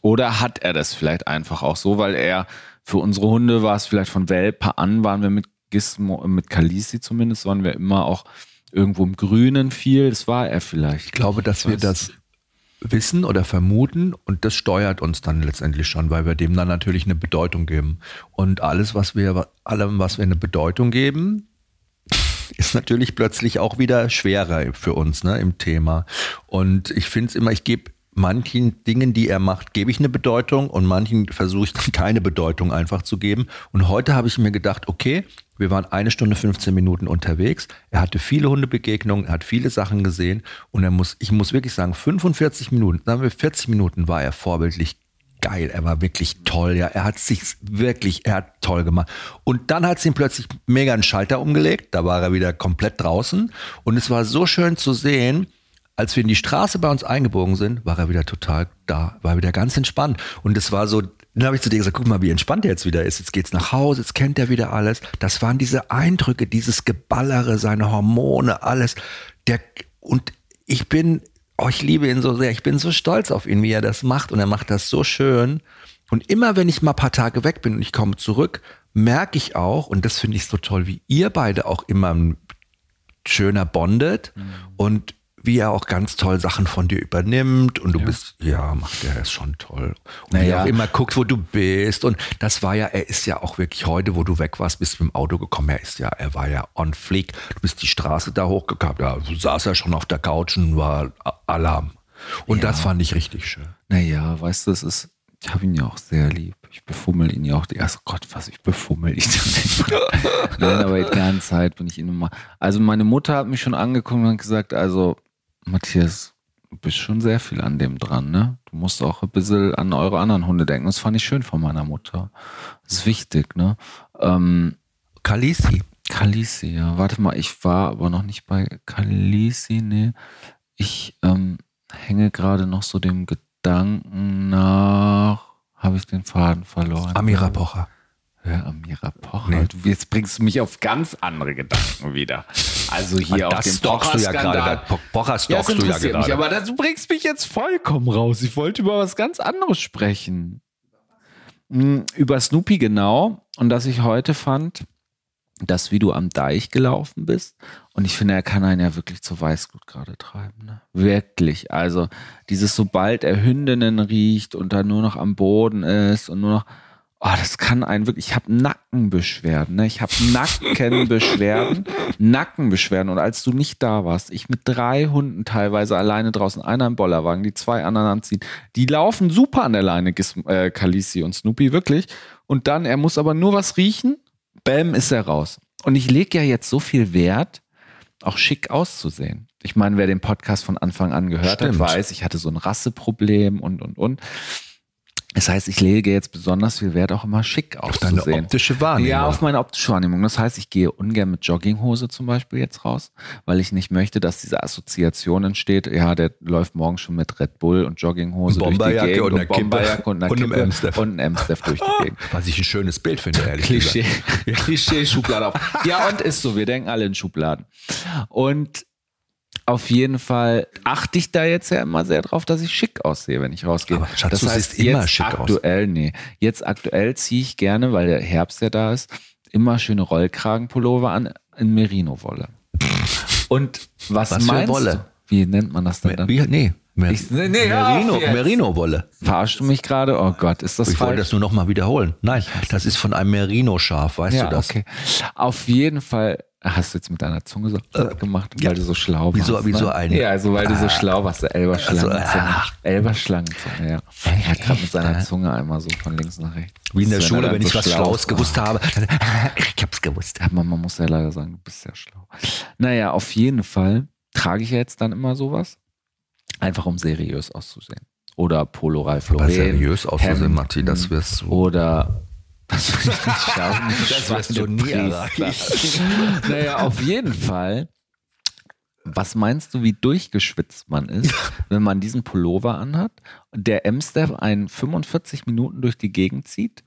Oder hat er das vielleicht einfach auch so, weil er für unsere Hunde war es vielleicht von Welpe an, waren wir mit Gizmo, mit Kalisi zumindest, waren wir immer auch irgendwo im Grünen viel. Das war er vielleicht. Ich glaube, dass wir weiß das wissen oder vermuten und das steuert uns dann letztendlich schon, weil wir dem dann natürlich eine Bedeutung geben. Und alles, was wir, allem, was wir eine Bedeutung geben, ist natürlich plötzlich auch wieder schwerer für uns ne, im Thema. Und ich finde es immer, ich gebe manchen Dingen, die er macht, gebe ich eine Bedeutung und manchen versuche ich dann keine Bedeutung einfach zu geben. Und heute habe ich mir gedacht, okay, wir waren eine Stunde 15 Minuten unterwegs. Er hatte viele Hundebegegnungen, er hat viele Sachen gesehen und er muss, ich muss wirklich sagen, 45 Minuten, sagen wir 40 Minuten war er vorbildlich geil. Er war wirklich toll. Ja, er hat sich wirklich, er hat toll gemacht. Und dann hat es ihm plötzlich mega einen Schalter umgelegt. Da war er wieder komplett draußen. Und es war so schön zu sehen, als wir in die Straße bei uns eingebogen sind, war er wieder total da, war wieder ganz entspannt. Und es war so, dann habe ich zu dir gesagt, guck mal, wie entspannt er jetzt wieder ist. Jetzt geht's nach Hause, jetzt kennt er wieder alles. Das waren diese Eindrücke, dieses Geballere, seine Hormone, alles. Der, und ich bin, oh, ich liebe ihn so sehr. Ich bin so stolz auf ihn, wie er das macht. Und er macht das so schön. Und immer wenn ich mal ein paar Tage weg bin und ich komme zurück, merke ich auch, und das finde ich so toll, wie ihr beide auch immer schöner bondet mhm. und wie er auch ganz toll Sachen von dir übernimmt und du ja. bist, ja, macht er ist schon toll. Und naja. wie er auch immer guckt, wo du bist. Und das war ja, er ist ja auch wirklich heute, wo du weg warst, bist du mit dem Auto gekommen. Er ist ja, er war ja on fleek. Du bist die Straße da hochgekommen. Da saß er schon auf der Couch und war Alarm. Und ja. das fand ich richtig schön. Naja, weißt du, es ist, ich habe ihn ja auch sehr lieb. Ich befummel ihn ja auch. Die erste Gott, was ich befummel ich Nein, aber die ganze Zeit bin ich ihn immer. Also meine Mutter hat mich schon angeguckt und gesagt, also Matthias, du bist schon sehr viel an dem dran, ne? Du musst auch ein bisschen an eure anderen Hunde denken. Das fand ich schön von meiner Mutter. Das ist wichtig, ne? Ähm, Kalisi. Kalisi, ja. Warte mal, ich war aber noch nicht bei Kalisi, ne? Ich ähm, hänge gerade noch so dem Gedanken nach. Habe ich den Faden verloren? Amira Pocher. Ja, Amira Pocher. Nee. Du, jetzt bringst du mich auf ganz andere Gedanken wieder. Also hier auf den Pocher du ja gerade. Pocher stalkst ja, du ja gerade. Mich, aber das, du bringst mich jetzt vollkommen raus. Ich wollte über was ganz anderes sprechen. Hm, über Snoopy genau. Und dass ich heute fand, dass wie du am Deich gelaufen bist. Und ich finde, er kann einen ja wirklich zur Weißglut gerade treiben. Ne? Wirklich. Also dieses, sobald er Hündinnen riecht und dann nur noch am Boden ist und nur noch Oh, das kann einen wirklich. Ich habe Nackenbeschwerden. Ne? Ich habe Nackenbeschwerden, Nackenbeschwerden. Und als du nicht da warst, ich mit drei Hunden teilweise alleine draußen, einer im Bollerwagen, die zwei anderen anziehen, die laufen super an der Leine, äh, Kalisi und Snoopy, wirklich. Und dann, er muss aber nur was riechen, bäm, ist er raus. Und ich lege ja jetzt so viel Wert, auch schick auszusehen. Ich meine, wer den Podcast von Anfang an gehört Stimmt. hat, weiß, ich hatte so ein Rasseproblem und, und, und. Das heißt, ich lege jetzt besonders viel Wert auch immer schick auszusehen. Auf deine optische Wahrnehmung. Ja, auf meine optische Wahrnehmung. Das heißt, ich gehe ungern mit Jogginghose zum Beispiel jetzt raus, weil ich nicht möchte, dass diese Assoziation entsteht. Ja, der läuft morgen schon mit Red Bull und Jogginghose durch die Gegend und, und Bomberjacke und, einer und einem Amstaff. Und einem Amstaff durch die Gegend. Was ich ein schönes Bild finde, ehrlich Klischee, Klischee, Schublade auf. Ja, und ist so. Wir denken alle in Schubladen. Und auf jeden Fall achte ich da jetzt ja immer sehr drauf, dass ich schick aussehe, wenn ich rausgehe. Aber Schatz, das du heißt, siehst immer schick aktuell, aus. nee. Jetzt aktuell ziehe ich gerne, weil der Herbst ja da ist, immer schöne Rollkragenpullover an in Merino-Wolle. Und was, was meinst Wolle? du? Wie nennt man das denn dann? Wie, nee, Mer ich, nee, nee, Merino, Merino-Wolle. Verarschst du mich gerade? Oh Gott, ist das ich falsch? Ich wollte das nur noch mal wiederholen. Nein, das ist von einem Merino-Schaf, weißt ja, du das? Okay. Auf jeden Fall Hast du jetzt mit deiner Zunge so äh, gemacht, weil ja. du so schlau wieso, warst? Wieso ne? eine? Ja, also weil du so ah. schlau warst, Elberschlangenzunge. Also, Elberschlangenzunge, ja. Er hat gerade mit seiner Zunge einmal so von links nach rechts. Wie in der Schule, wenn ich so was Schlaues gewusst habe. ich hab's gewusst. Ja, man, man muss ja leider sagen, du bist sehr schlau. Naja, auf jeden Fall trage ich jetzt dann immer sowas. Einfach um seriös auszusehen. Oder Polo Ralph Lauren. Aber seriös auszusehen, Matti, das wirst du. Oder das will ich nicht schaffen. Das wirst du nie erreichen. naja, auf jeden Fall. Was meinst du, wie durchgeschwitzt man ist, wenn man diesen Pullover anhat, der M-Step einen 45 Minuten durch die Gegend zieht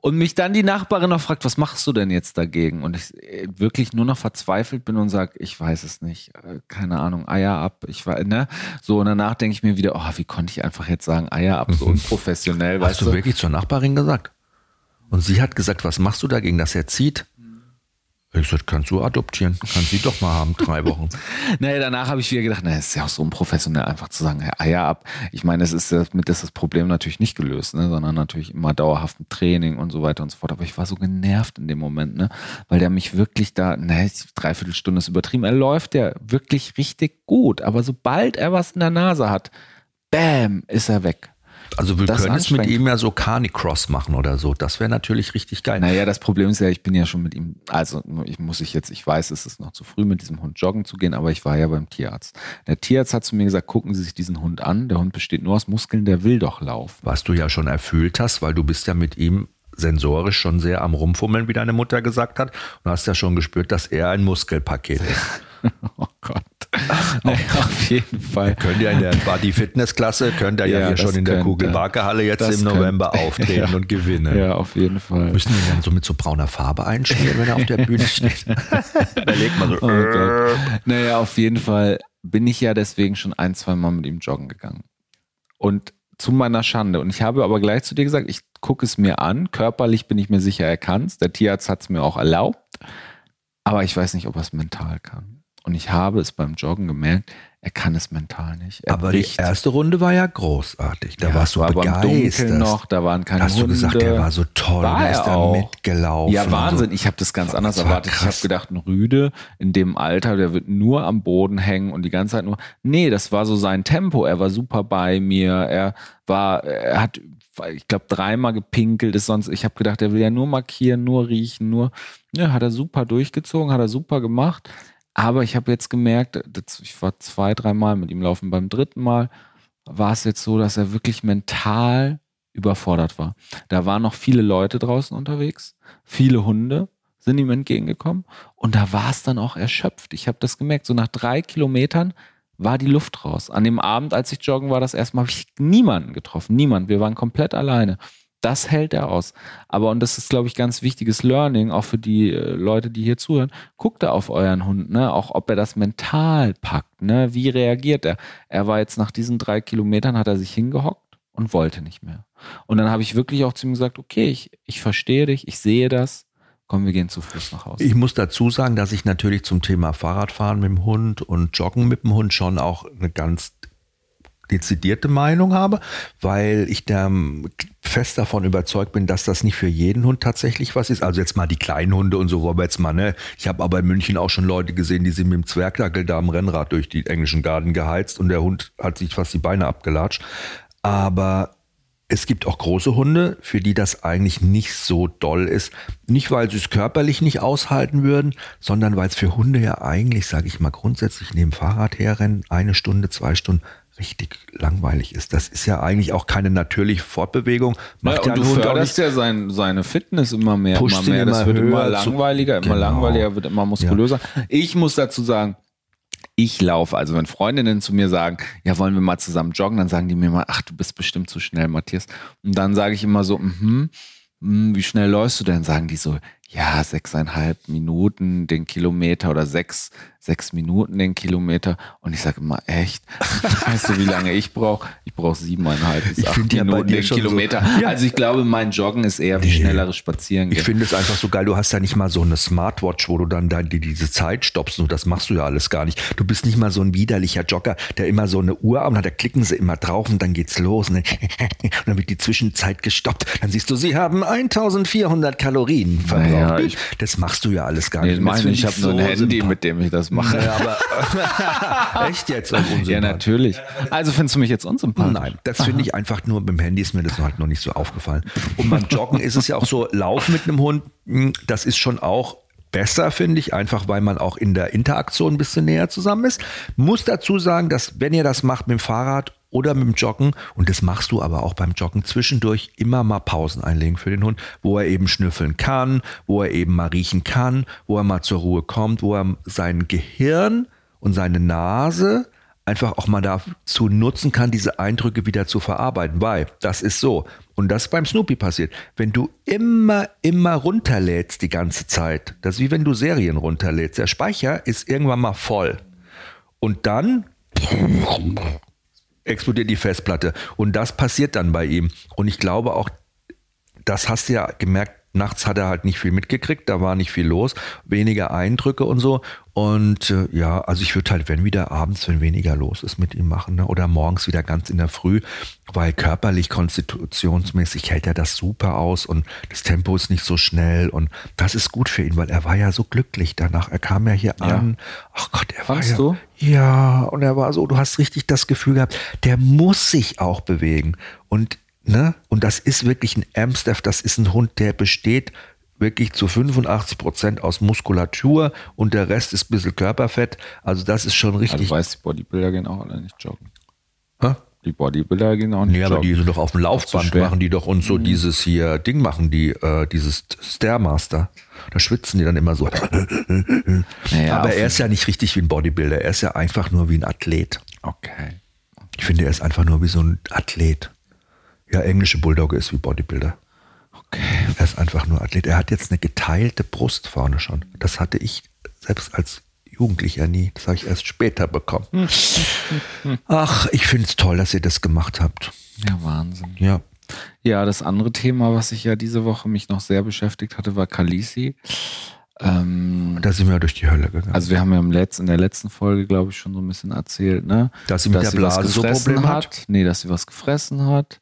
und mich dann die Nachbarin noch fragt, was machst du denn jetzt dagegen? Und ich äh, wirklich nur noch verzweifelt bin und sage, ich weiß es nicht, äh, keine Ahnung, Eier ab. Ich war, ne? So, und danach denke ich mir wieder, oh, wie konnte ich einfach jetzt sagen, Eier ab, so unprofessionell. Hast du, du wirklich zur Nachbarin gesagt? Und sie hat gesagt, was machst du dagegen, dass er zieht? Ich sagte, kannst du adoptieren, kannst sie doch mal haben, drei Wochen. naja, danach habe ich wieder gedacht, naja, ist ja auch so unprofessionell, einfach zu sagen, Eier ab. Ich meine, es ist damit ist das Problem natürlich nicht gelöst, ne, sondern natürlich immer dauerhaft ein Training und so weiter und so fort. Aber ich war so genervt in dem Moment, ne, weil der mich wirklich da, ne, dreiviertel Stunde ist übertrieben. Er läuft ja wirklich richtig gut, aber sobald er was in der Nase hat, bam, ist er weg. Also wir Das können es mit ihm ja so Carnicross machen oder so. Das wäre natürlich richtig geil. Naja, das Problem ist ja, ich bin ja schon mit ihm, also ich muss ich jetzt, ich weiß, es ist noch zu früh, mit diesem Hund joggen zu gehen, aber ich war ja beim Tierarzt. Der Tierarzt hat zu mir gesagt, gucken Sie sich diesen Hund an. Der Hund besteht nur aus Muskeln, der will doch laufen. Was du ja schon erfüllt hast, weil du bist ja mit ihm sensorisch schon sehr am Rumfummeln, wie deine Mutter gesagt hat. Und hast ja schon gespürt, dass er ein Muskelpaket ist. Oh Gott. Naja, auf jeden Fall. Könnt ihr in der Body Fitness Klasse, könnt ihr ja, Ja, hier schon in der. Kugelbarke-Halle jetzt im November könnte. auftreten Ja. und gewinnen. Ja, auf jeden Fall. Müssen wir ihn dann so mit so brauner Farbe einschmieren, wenn er auf der Bühne steht? da legt man so. Oh Gott. Naja, auf jeden Fall bin ich ja deswegen schon ein, zwei Mal mit ihm joggen gegangen. Und zu meiner Schande. Und ich habe aber gleich zu dir gesagt, ich gucke es mir an. Körperlich bin ich mir sicher, er kann es. Der Tierarzt hat es mir auch erlaubt. Aber ich weiß nicht, ob er es mental kann. Und ich habe es beim Joggen gemerkt, er kann es mental nicht. Er Aber die bricht. erste Runde war ja großartig. Da Ja, warst du war beim begeistert. Dunkeln noch, da waren keine Hast du Hunde. gesagt, der war so toll, War er ist da mitgelaufen. Ja, Wahnsinn. So. Ich habe das ganz Das anders war erwartet. Ich habe krass. gedacht, ein Rüde in dem Alter, der wird nur am Boden hängen und die ganze Zeit nur. Nee, das war so sein Tempo. Er war super bei mir. Er war, er hat, ich glaube, dreimal gepinkelt. Ist sonst. Ich habe gedacht, er will ja nur markieren, nur riechen, nur. Ja, hat er super durchgezogen, hat er super gemacht. Aber ich habe jetzt gemerkt, ich war zwei, dreimal mit ihm laufen. Beim dritten Mal war es jetzt so, dass er wirklich mental überfordert war. Da waren noch viele Leute draußen unterwegs, viele Hunde sind ihm entgegengekommen und da war es dann auch erschöpft. Ich habe das gemerkt, so nach drei Kilometern war die Luft raus. An dem Abend, als ich joggen war, das erste Mal, habe ich niemanden getroffen, niemand. Wir waren komplett alleine. Das hält er aus. Aber, und das ist, glaube ich, ganz wichtiges Learning, auch für die äh, Leute, die hier zuhören. Guckt da auf euren Hund, ne? Auch ob er das mental packt, ne? Wie reagiert er? Er war jetzt nach diesen drei Kilometern, hat er sich hingehockt und wollte nicht mehr. Und dann habe ich wirklich auch zu ihm gesagt, okay, ich, ich verstehe dich, ich sehe das. Komm, wir gehen zu Fuß nach Hause. Ich muss dazu sagen, dass ich natürlich zum Thema Fahrradfahren mit dem Hund und Joggen mit dem Hund schon auch eine ganz dezidierte Meinung habe, weil ich da fest davon überzeugt bin, dass das nicht für jeden Hund tatsächlich was ist. Also jetzt mal die kleinen Hunde und so, wo wir jetzt mal, ne? Ich habe aber in München auch schon Leute gesehen, die sind mit dem Zwergdackel da am Rennrad durch die englischen Garten geheizt und der Hund hat sich fast die Beine abgelatscht. Aber es gibt auch große Hunde, für die das eigentlich nicht so doll ist. Nicht, weil sie es körperlich nicht aushalten würden, sondern weil es für Hunde ja eigentlich, sage ich mal, grundsätzlich neben Fahrrad herrennen, eine Stunde, zwei Stunden richtig langweilig ist. Das ist ja eigentlich auch keine natürliche Fortbewegung. Macht ja und ein du förderst ja sein, seine Fitness immer mehr, immer mehr. Das immer wird immer zu- langweiliger, immer Genau. langweiliger, wird immer muskulöser. Ich muss dazu sagen, ich laufe. Also wenn Freundinnen zu mir sagen, ja, wollen wir mal zusammen joggen, dann sagen die mir mal, ach, du bist bestimmt zu schnell, Matthias. Und dann sage ich immer so, mhm, hm, wie schnell läufst du denn? Sagen die so, ja, sechseinhalb Minuten den Kilometer oder sechs, sechs Minuten den Kilometer. Und ich sage immer, echt? Weißt du, wie lange ich brauche? Ich brauche siebeneinhalb bis Ich acht find ja bei Minuten dir den schon so- Kilometer. Ja. Also ich glaube, mein Joggen ist eher wie schnelleres Spazierengehen. Ich finde es einfach so geil. Du hast ja nicht mal so eine Smartwatch, wo du dann da die, diese Zeit stoppst. Und das machst du ja alles gar nicht. Du bist nicht mal so ein widerlicher Jogger, der immer so eine Uhr am hat. Da klicken sie immer drauf und dann geht's los. Und dann, und dann wird die Zwischenzeit gestoppt. Dann siehst du, sie haben 1400 Kalorien verbraucht. Naja, das machst du ja alles gar nee, nicht. Meine, ich habe nur ein so Handy, mit dem ich das mache. Ja, aber echt jetzt? Ja, natürlich. Also findest du mich jetzt unsympathisch? Nein, das finde ich einfach nur beim Handy ist mir das halt noch nicht so aufgefallen. Und beim Joggen ist es ja auch so, Lauf mit einem Hund, mh, das ist schon auch besser, finde ich, einfach weil man auch in der Interaktion ein bisschen näher zusammen ist. Muss dazu sagen, dass wenn ihr das macht mit dem Fahrrad oder mit dem Joggen, und das machst du aber auch beim Joggen, zwischendurch immer mal Pausen einlegen für den Hund, wo er eben schnüffeln kann, wo er eben mal riechen kann, wo er mal zur Ruhe kommt, wo er sein Gehirn und seine Nase einfach auch mal dazu nutzen kann, diese Eindrücke wieder zu verarbeiten. Weil das ist so. Und das ist beim Snoopy passiert. Wenn du immer, immer runterlädst die ganze Zeit, das ist wie wenn du Serien runterlädst. Der Speicher ist irgendwann mal voll. Und dann explodiert die Festplatte. Und das passiert dann bei ihm. Und ich glaube auch, das hast du ja gemerkt, nachts hat er halt nicht viel mitgekriegt, da war nicht viel los, weniger Eindrücke und so. Und äh, ja, also ich würde halt, wenn wieder abends, wenn weniger los ist, mit ihm machen ne? oder morgens wieder ganz in der Früh, weil körperlich, konstitutionsmäßig hält er das super aus und das Tempo ist nicht so schnell und das ist gut für ihn, weil er war ja so glücklich danach. Er kam ja hier Ja. an. Ach Gott, er Fandst war ja, du? ja, und er war so, du hast richtig das Gefühl gehabt, der muss sich auch bewegen. Und, ne, und das ist wirklich ein Amstaff, das ist ein Hund, der besteht wirklich zu 85 Prozent aus Muskulatur und der Rest ist ein bisschen Körperfett. Also das ist schon Also richtig. du weißt, die Bodybuilder gehen auch alle nicht joggen. Hä? Die Bodybuilder gehen auch nicht Nee, aber die joggen. sind doch auf dem Laufband, machen die doch und so dieses hier Ding machen die, äh, dieses Stairmaster. Da schwitzen die dann immer so. Naja, aber er ist ja nicht richtig wie ein Bodybuilder, er ist ja einfach nur wie ein Athlet. Okay. Ich finde, er ist einfach nur wie so ein Athlet. Ja, englische Bulldogge ist wie Bodybuilder. Okay. Er ist einfach nur Athlet. Er hat jetzt eine geteilte Brust vorne schon. Das hatte ich selbst als Jugendlicher nie. Das habe ich erst später bekommen. Ach, ich finde es toll, dass ihr das gemacht habt. Ja, Wahnsinn. Ja. Ja, das andere Thema, was ich ja diese Woche mich noch sehr beschäftigt hatte, war Kalisi. Ähm, Da sind wir durch die Hölle gegangen. also wir haben ja im Letz-, in der letzten Folge, glaube ich, schon so ein bisschen erzählt, ne? Dass sie mit der was Blase so Probleme hat. hat? Nee, dass sie was gefressen hat,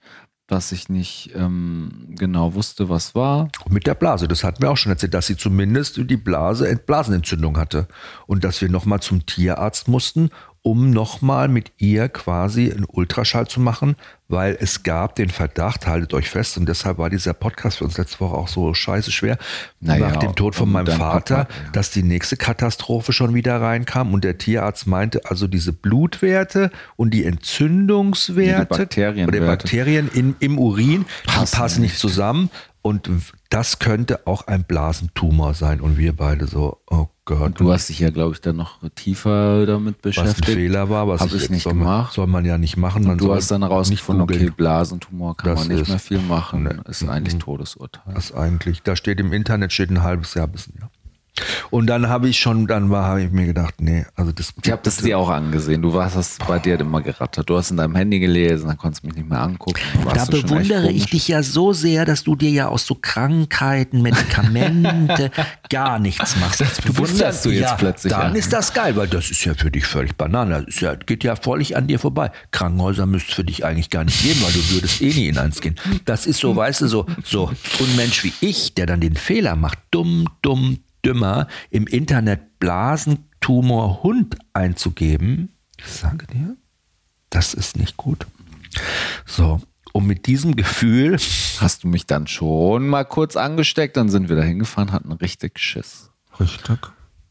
dass ich nicht ähm, genau wusste, was war. Mit der Blase, das hatten wir auch schon erzählt, dass sie zumindest die Blase, Blasenentzündung hatte. Und dass wir nochmal zum Tierarzt mussten, um nochmal mit ihr quasi einen Ultraschall zu machen, weil es gab den Verdacht, haltet euch fest, und deshalb war dieser Podcast für uns letzte Woche auch so scheiße schwer, Naja, nach dem Tod von meinem Vater, Papa, ja. dass die nächste Katastrophe schon wieder reinkam und der Tierarzt meinte, also diese Blutwerte und die Entzündungswerte Die Bakterienwerte. oder Bakterien in, im Urin, die Passen passen nicht nicht. zusammen und das könnte auch ein Blasentumor sein und wir beide so, oh Gott. Du hast dich ja, glaube ich, dann noch tiefer damit was ein beschäftigt. Fehler war, was Hab ich ich nicht soll man, gemacht. Soll man ja nicht machen. Man Und du hast dann herausgefunden, okay. Blasentumor kann Das man nicht ist- mehr viel machen, Nee. ist eigentlich Mhm. Todesurteil. Das eigentlich, da steht im Internet steht ein halbes Jahr bis ein Jahr. Und dann habe ich schon, dann war, habe ich mir gedacht, nee, also das. Ich habe das dir auch angesehen. Du warst das bei dir immer gerattert. Du hast in deinem Handy gelesen, dann konntest du mich nicht mehr angucken. Da bewundere ich dich ja so sehr, dass du dir ja aus so Krankheiten, Medikamente gar nichts machst. Du bewunderst du jetzt plötzlich Dann an. ist das geil, weil das ist ja für dich völlig Banane. Das ja, geht ja völlig an dir vorbei. Krankenhäuser müsste es für dich eigentlich gar nicht geben, weil du würdest eh nie in eins gehen. Das ist so, weißt du, so, so ein Mensch wie ich, der dann den Fehler macht, dumm, dumm, dümmer, im Internet Blasentumor Hund einzugeben. Ich sage dir, das ist nicht gut. So, und mit diesem Gefühl, Hast du mich dann schon mal kurz angesteckt, dann sind wir da hingefahren, hatten richtig Schiss. richtig,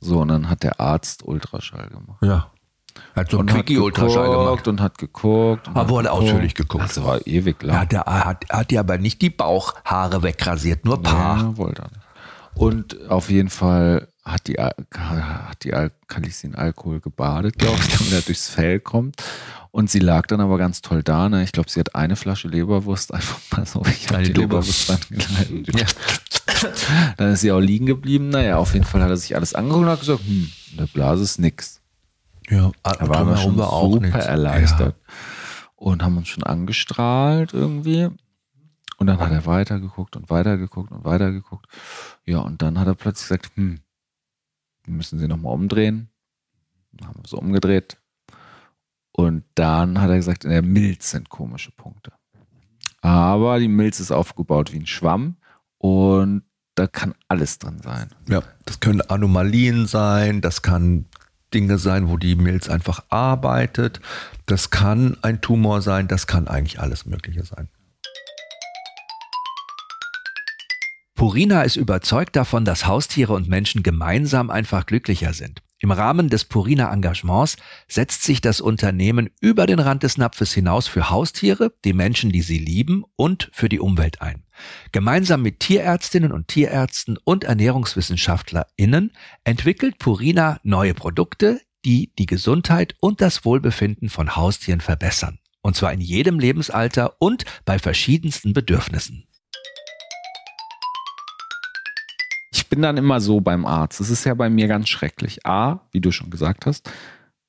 So, und dann hat der Arzt Ultraschall gemacht. ja, hat so einen Quickie-Ultraschall gemacht. Und hat geguckt. Und Aber er hat ausführlich geguckt. Das war ewig lang. Ja, der hat, hat ja aber nicht die Bauchhaare wegrasiert, nur ein paar. Ja, wollte er nicht. Und auf jeden Fall hat die, hat die Al- Kalisi in Alkohol gebadet, glaube ich, damit er durchs Fell kommt. Und sie lag dann aber ganz toll da. Ne? Ich glaube, sie hat eine Flasche Leberwurst einfach mal so. Ich habe die. Leberwurst reingehalten. Dann ist sie auch liegen geblieben. Naja, auf jeden Fall hat er sich alles angeguckt und hat gesagt, hm, in der Blase ist nix. Ja, Da waren wir schon super nichts. erleichtert. Und haben uns schon angestrahlt irgendwie. Und dann hat er weitergeguckt und weitergeguckt und weitergeguckt. Ja, und dann hat er plötzlich gesagt, hm, müssen sie nochmal umdrehen. Dann haben wir so umgedreht. Und dann hat er gesagt, in der Milz sind komische Punkte. Aber die Milz ist aufgebaut wie ein Schwamm und da kann alles drin sein. Ja, das können Anomalien sein, das kann Dinge sein, wo die Milz einfach arbeitet, das kann ein Tumor sein, das kann eigentlich alles Mögliche sein. Purina ist überzeugt davon, dass Haustiere und Menschen gemeinsam einfach glücklicher sind. Im Rahmen des Purina Engagements setzt sich das Unternehmen über den Rand des Napfes hinaus für Haustiere, die Menschen, die sie lieben und für die Umwelt ein. Gemeinsam mit Tierärztinnen und Tierärzten und ErnährungswissenschaftlerInnen entwickelt Purina neue Produkte, die die Gesundheit und das Wohlbefinden von Haustieren verbessern. Und zwar in jedem Lebensalter und bei verschiedensten Bedürfnissen. Ich bin dann immer so beim Arzt. Es ist ja bei mir ganz schrecklich. A, wie du schon gesagt hast,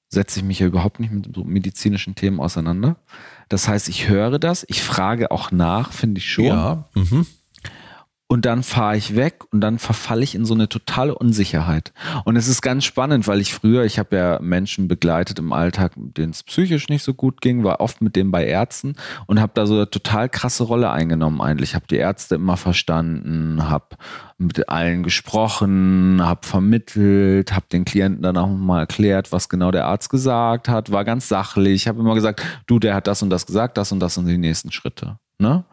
setze ich mich ja überhaupt nicht mit so medizinischen Themen auseinander. Das heißt, ich höre das, ich frage auch nach, finde ich schon. Ja, mhm. Und dann fahre ich weg und dann verfalle ich in so eine totale Unsicherheit. Und es ist ganz spannend, weil ich früher, ich habe ja Menschen begleitet im Alltag, denen es psychisch nicht so gut ging, war oft mit denen bei Ärzten und habe da so eine total krasse Rolle eingenommen eigentlich. Habe die Ärzte immer verstanden, habe mit allen gesprochen, habe vermittelt, habe den Klienten dann auch mal erklärt, was genau der Arzt gesagt hat, war ganz sachlich, habe immer gesagt, du, der hat das und das gesagt, das und das sind die nächsten Schritte. Ne?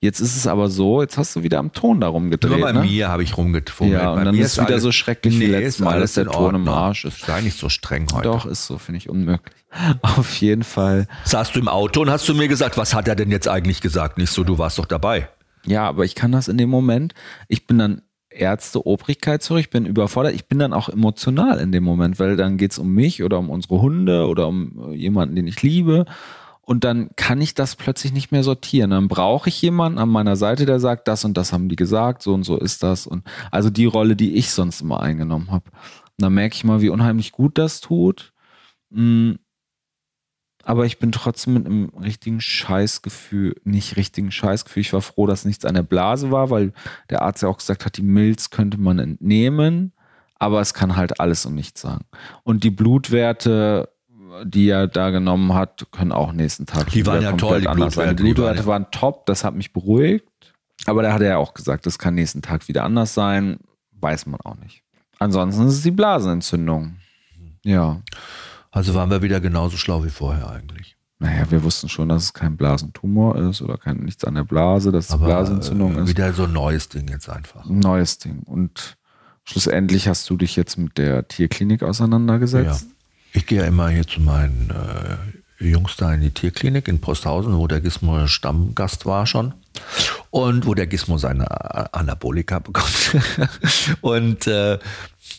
Jetzt ist es aber so, jetzt hast du wieder am Ton darum gedreht. Nur bei ne? mir habe ich rumgefummelt. Ja, und bei dann mir ist wieder alles, so schrecklich nee, wie letztes Mal, dass der Ton im Arsch ist. Sei nicht so streng heute. Doch, ist so, finde ich unmöglich. Auf jeden Fall. Saßt du im Auto und hast du mir gesagt, was hat er denn jetzt eigentlich gesagt? Nicht so, du warst doch dabei. Ja, aber ich kann das in dem Moment. Ich bin dann Ärzte, Obrigkeit zurück, ich bin überfordert. Ich bin dann auch emotional in dem Moment, weil dann geht es um mich oder um unsere Hunde oder um jemanden, den ich liebe und dann kann ich das plötzlich nicht mehr sortieren. Dann brauche ich jemanden an meiner Seite, der sagt, das und das haben die gesagt, so und so ist das. Und also die Rolle, die ich sonst immer eingenommen habe. Und dann merke ich mal, wie unheimlich gut das tut. Mm. Aber ich bin trotzdem mit einem richtigen Scheißgefühl, nicht richtigen Scheißgefühl. Ich war froh, dass nichts an der Blase war, weil der Arzt ja auch gesagt hat, die Milz könnte man entnehmen, aber es kann halt alles um nichts sagen. Und die Blutwerte die er da genommen hat, können auch nächsten Tag die waren ja toll, die anders sein. Die Blutwerte waren top, das hat mich beruhigt. Aber da hat er ja auch gesagt, das kann nächsten Tag wieder anders sein. Weiß man auch nicht. Ansonsten ist es die Blasenentzündung. Ja. Also waren wir wieder genauso schlau wie vorher eigentlich. Naja, wir wussten schon, dass es kein Blasentumor ist oder kein nichts an der Blase, dass es Blasenentzündung äh, ist. Wieder so ein neues Ding jetzt einfach. Ein neues Ding. Und schlussendlich hast du dich jetzt mit der Tierklinik auseinandergesetzt. Ja. Ich gehe ja immer hier zu meinen äh, Jungs da in die Tierklinik in Posthausen, wo der Gizmo Stammgast war schon. Und wo der Gizmo seine Anabolika bekommt. und äh,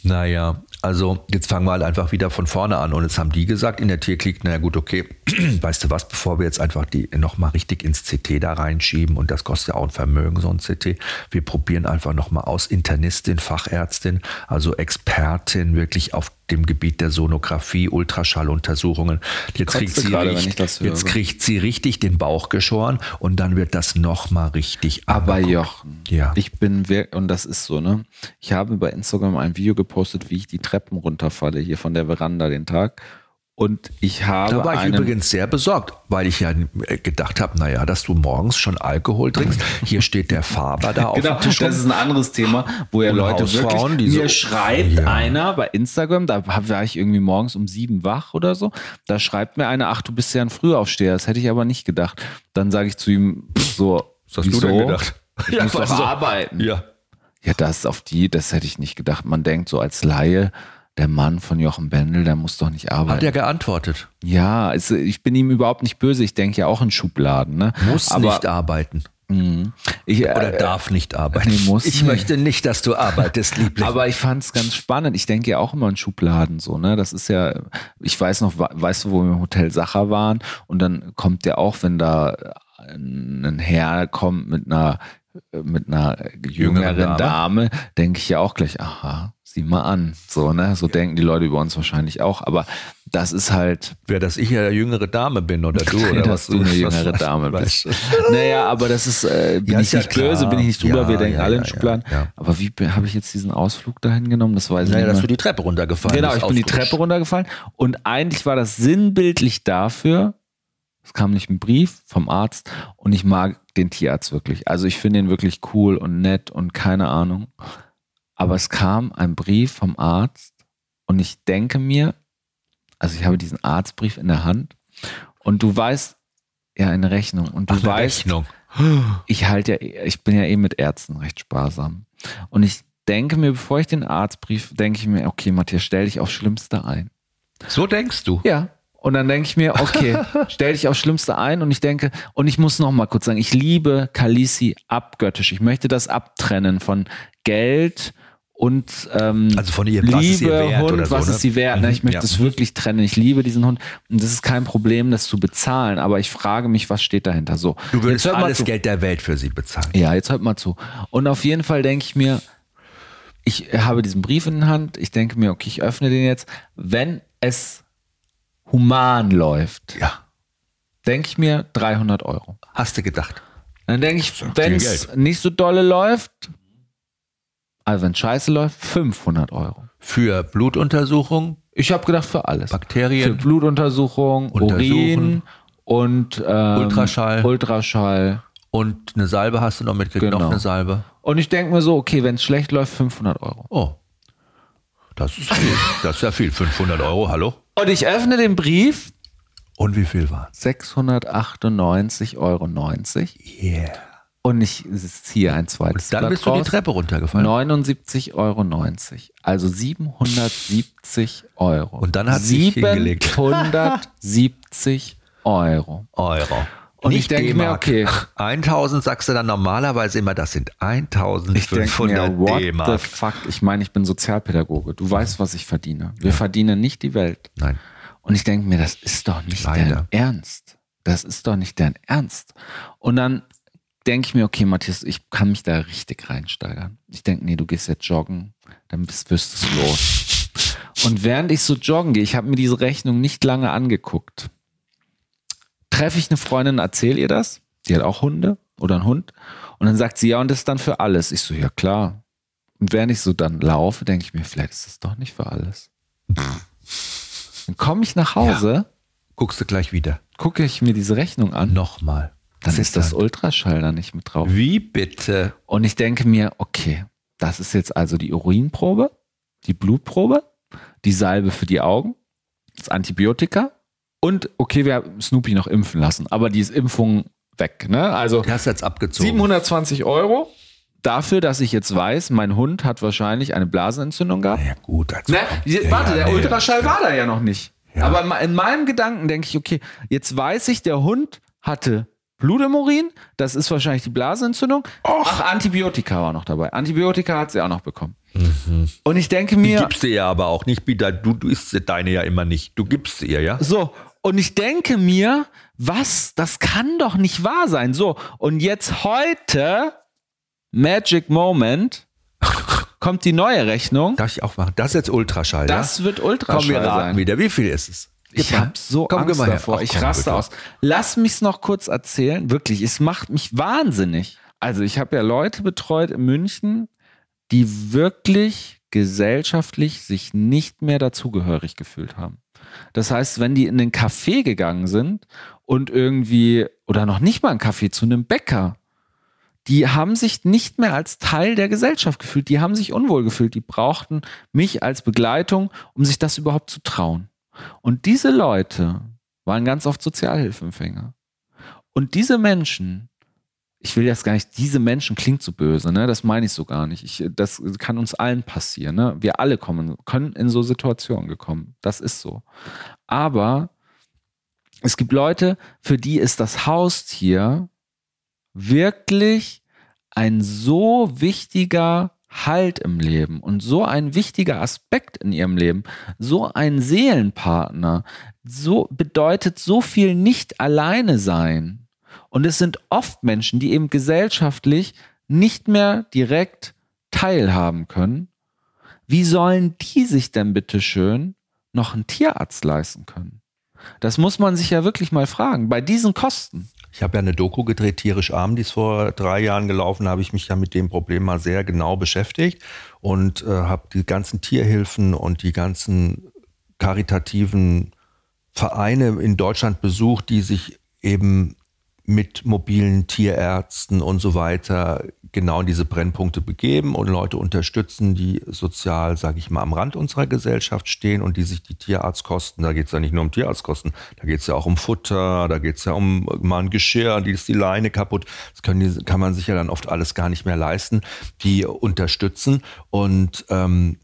naja, also jetzt fangen wir halt einfach wieder von vorne an. Und jetzt haben die gesagt in der Tierklinik, naja gut, okay, weißt du was, bevor wir jetzt einfach die nochmal richtig ins CT da reinschieben und das kostet ja auch ein Vermögen, so ein CT, wir probieren einfach nochmal aus, Internistin, Fachärztin, also Expertin wirklich auf dem Gebiet der Sonographie, Ultraschalluntersuchungen. Jetzt, kriegt sie, gerade, richtig, jetzt kriegt sie richtig den Bauch geschoren und dann wird das nochmal richtig Aber Jochen, ja. ich bin, und das ist so, ne? Ich habe bei Instagram ein Video gepostet, wie ich die Treppen runterfalle, hier von der Veranda den Tag. Und ich habe. Da war ich übrigens sehr besorgt, weil ich ja gedacht habe, naja, dass du morgens schon Alkohol trinkst. Hier steht der Faber da auf genau, dem Tisch. Das ist ein anderes Thema, wo ja Leute wirklich. Die mir so, schreibt ja. einer bei Instagram, da war ich irgendwie morgens um sieben wach oder so. Da schreibt mir einer, ach, du bist ja ein Frühaufsteher. Das hätte ich aber nicht gedacht. Dann sage ich zu ihm so, was hast wieso? du denn gedacht? Ich ja, muss doch so. arbeiten. Ja. Ja, das auf die, das hätte ich nicht gedacht. Man denkt so als Laie, der Mann von Jochen Bendel, der muss doch nicht arbeiten. Hat er geantwortet? Ja, es, ich bin ihm überhaupt nicht böse. Ich denke ja auch in Schubladen. Ne? Muss Aber, nicht arbeiten. Mhm. Ich, Oder äh, darf nicht arbeiten. Nee, muss ich nicht. möchte nicht, dass du arbeitest, Liebling. Aber ich fand es ganz spannend. Ich denke ja auch immer in Schubladen so, ne? Das ist ja, ich weiß noch, weißt du, wo wir im Hotel Sacher waren und dann kommt ja auch, wenn da ein Herr kommt mit einer mit einer jüngeren Dame, Dame denke ich ja auch gleich, aha, sieh mal an. So, ne? So ja. denken die Leute über uns wahrscheinlich auch. Aber das ist halt. Wer, dass ich ja jüngere Dame bin oder du oder dass was du eine jüngere Dame bist. naja, aber das ist, äh, bin ja, ich nicht ja böse, bin ich nicht drüber, ja, wir denken alle in Schubladen. Aber wie habe ich jetzt diesen Ausflug dahin genommen? Das weiß ich naja, nicht. dass du die Treppe runtergefallen Genau, ich bin die Treppe runtergefallen. Und eigentlich war das sinnbildlich dafür, es kam nicht ein Brief vom Arzt und ich mag den Tierarzt wirklich. Also ich finde ihn wirklich cool und nett und keine Ahnung. Aber es kam ein Brief vom Arzt und ich denke mir, also ich habe diesen Arztbrief in der Hand und du weißt, ja, eine Rechnung. Und du Ach, weißt, Rechnung. ich halte ja, ich bin ja eh mit Ärzten recht sparsam. Und ich denke mir, bevor ich den Arztbrief, denke ich mir, okay, Matthias, stell dich aufs Schlimmste ein. So denkst du? Ja. Und dann denke ich mir, okay, stell dich aufs Schlimmste ein. Und ich denke, und ich muss noch mal kurz sagen, ich liebe Kalisi abgöttisch. Ich möchte das abtrennen von Geld und ähm, also von ihr, Liebe, was ist ihr Wert Hund, oder so, was ne? ist sie wert? Ne? Ich möchte ja. es wirklich trennen. Ich liebe diesen Hund und das ist kein Problem, das zu bezahlen. Aber ich frage mich, was steht dahinter? So, du würdest alles Geld der Welt für sie bezahlen. Ja, jetzt hört mal zu. Und auf jeden Fall denke ich mir, ich habe diesen Brief in der Hand. Ich denke mir, okay, ich öffne den jetzt. Wenn es human läuft, ja. denke ich mir 300 Euro. Hast du gedacht? Dann denke ich, wenn es nicht so dolle läuft, Also wenn Scheiße läuft, 500 Euro. Für Blutuntersuchung, Ich habe gedacht für alles. Für Bakterien, Blutuntersuchung, Untersuchen. Urin und ähm, Ultraschall. Ultraschall. und eine Salbe hast du noch mitgekriegt, Genau. noch eine Salbe. Und ich denke mir so, okay, wenn es schlecht läuft, 500 Euro. Oh, das ist viel. Das ist ja viel. 500 Euro, hallo? Und ich öffne den Brief, Und wie viel war 698,90 Euro. Yeah. Und ich ziehe ein zweites Dann Blatt bist du die raus. Treppe runtergefallen. 79,90 Euro. Also 770 Euro. Und dann hat sie sich hingelegt. 770 Euro. Euro. Und ich Nicht denke mir, D-Mark. okay. 1000 sagst du dann normalerweise immer, das sind Ich denke 1500 mir, what the D-Mark. fuck? Ich meine, ich bin Sozialpädagoge. Du weißt, was ich verdiene. Wir verdienen nicht die Welt. Nein. Und ich denke mir, das ist doch nicht Leider. dein Ernst. Das ist doch nicht dein Ernst. Und dann denke ich mir, okay, Matthias, ich kann mich da richtig reinsteigern. Ich denke, nee, du gehst jetzt joggen, dann bist, wirst du es los. Und während ich so joggen gehe, ich habe mir diese Rechnung nicht lange angeguckt, treffe ich eine Freundin, erzähle ihr das. Die hat auch Hunde oder einen Hund. Und dann sagt sie, ja, und das ist dann für alles. Ich so, ja klar. Und während ich so dann laufe, denke ich mir, vielleicht ist das doch nicht für alles. Dann komme ich nach Hause, Guckst du gleich wieder. gucke ich mir diese Rechnung an. Nochmal. Dann ist das Ultraschall da nicht mit drauf. Wie bitte? Und ich denke mir, okay, das ist jetzt also die Urinprobe, die Blutprobe, die Salbe für die Augen, das Antibiotika und okay, wir haben Snoopy noch impfen lassen, aber die ist Impfung weg. Ne? Also Du hast jetzt abgezogen. 720 Euro dafür, dass ich jetzt weiß, mein Hund hat wahrscheinlich eine Blasenentzündung gehabt. Ja gut, also Ne? ja, Warte, ja, der nee, Ultraschall war da ja noch nicht. Ja. Aber in meinem Gedanken denke ich, okay, jetzt weiß ich, der Hund hatte Blut im Urin, das ist wahrscheinlich die Blasenentzündung. Ach, Antibiotika war noch dabei. Antibiotika hat sie auch noch bekommen. Und ich denke Die mir, gibst du ihr aber auch nicht, Bida. Du, du isst deine ja immer nicht. Du gibst sie ihr, ja? so, und ich denke mir, was, das kann doch nicht wahr sein. So, und jetzt heute, Magic Moment, kommt die neue Rechnung. Darf ich auch machen? Das ist jetzt Ultraschall, Das wird ja? Komm, Ultraschall wir raten sein. wieder. Wie viel ist es? Ich mal. habe so Komm, Angst davor. Ach, ich komm, raste bitte. aus. Lass mich's noch kurz erzählen. Wirklich, es macht mich wahnsinnig. Also ich habe ja Leute betreut in München, die wirklich gesellschaftlich sich nicht mehr dazugehörig gefühlt haben. Das heißt, wenn die in den Café gegangen sind und irgendwie, oder noch nicht mal ein Café, zu einem Bäcker, die haben sich nicht mehr als Teil der Gesellschaft gefühlt. Die haben sich unwohl gefühlt. Die brauchten mich als Begleitung, um sich das überhaupt zu trauen. Und diese Leute waren ganz oft Sozialhilfeempfänger. Und diese Menschen, ich will jetzt gar nicht, diese Menschen klingt so böse, ne? Das meine ich so gar nicht. Ich, das kann uns allen passieren, ne? Wir alle kommen, können in so Situationen gekommen. Das ist so. Aber es gibt Leute, für die ist das Haustier wirklich ein so wichtiger Halt im Leben und so ein wichtiger Aspekt in ihrem Leben, so ein Seelenpartner, so bedeutet so viel nicht alleine sein. Und es sind oft Menschen, die eben gesellschaftlich nicht mehr direkt teilhaben können. Wie sollen die sich denn bitte schön noch einen Tierarzt leisten können? Das muss man sich ja wirklich mal fragen. Bei diesen Kosten. Ich habe ja eine Doku gedreht, Tierisch Arm, die ist vor drei Jahren gelaufen. Da habe ich mich ja mit dem Problem mal sehr genau beschäftigt und äh, habe die ganzen Tierhilfen und die ganzen karitativen Vereine in Deutschland besucht, die sich eben mit mobilen Tierärzten und so weiter genau in diese Brennpunkte begeben und Leute unterstützen, die sozial, sage ich mal, am Rand unserer Gesellschaft stehen und die sich die Tierarztkosten, da geht es ja nicht nur um Tierarztkosten, da geht es ja auch um Futter, da geht es ja um mal ein Geschirr, die ist die Leine kaputt, das die, kann man sich ja dann oft alles gar nicht mehr leisten, die unterstützen. Und ähm,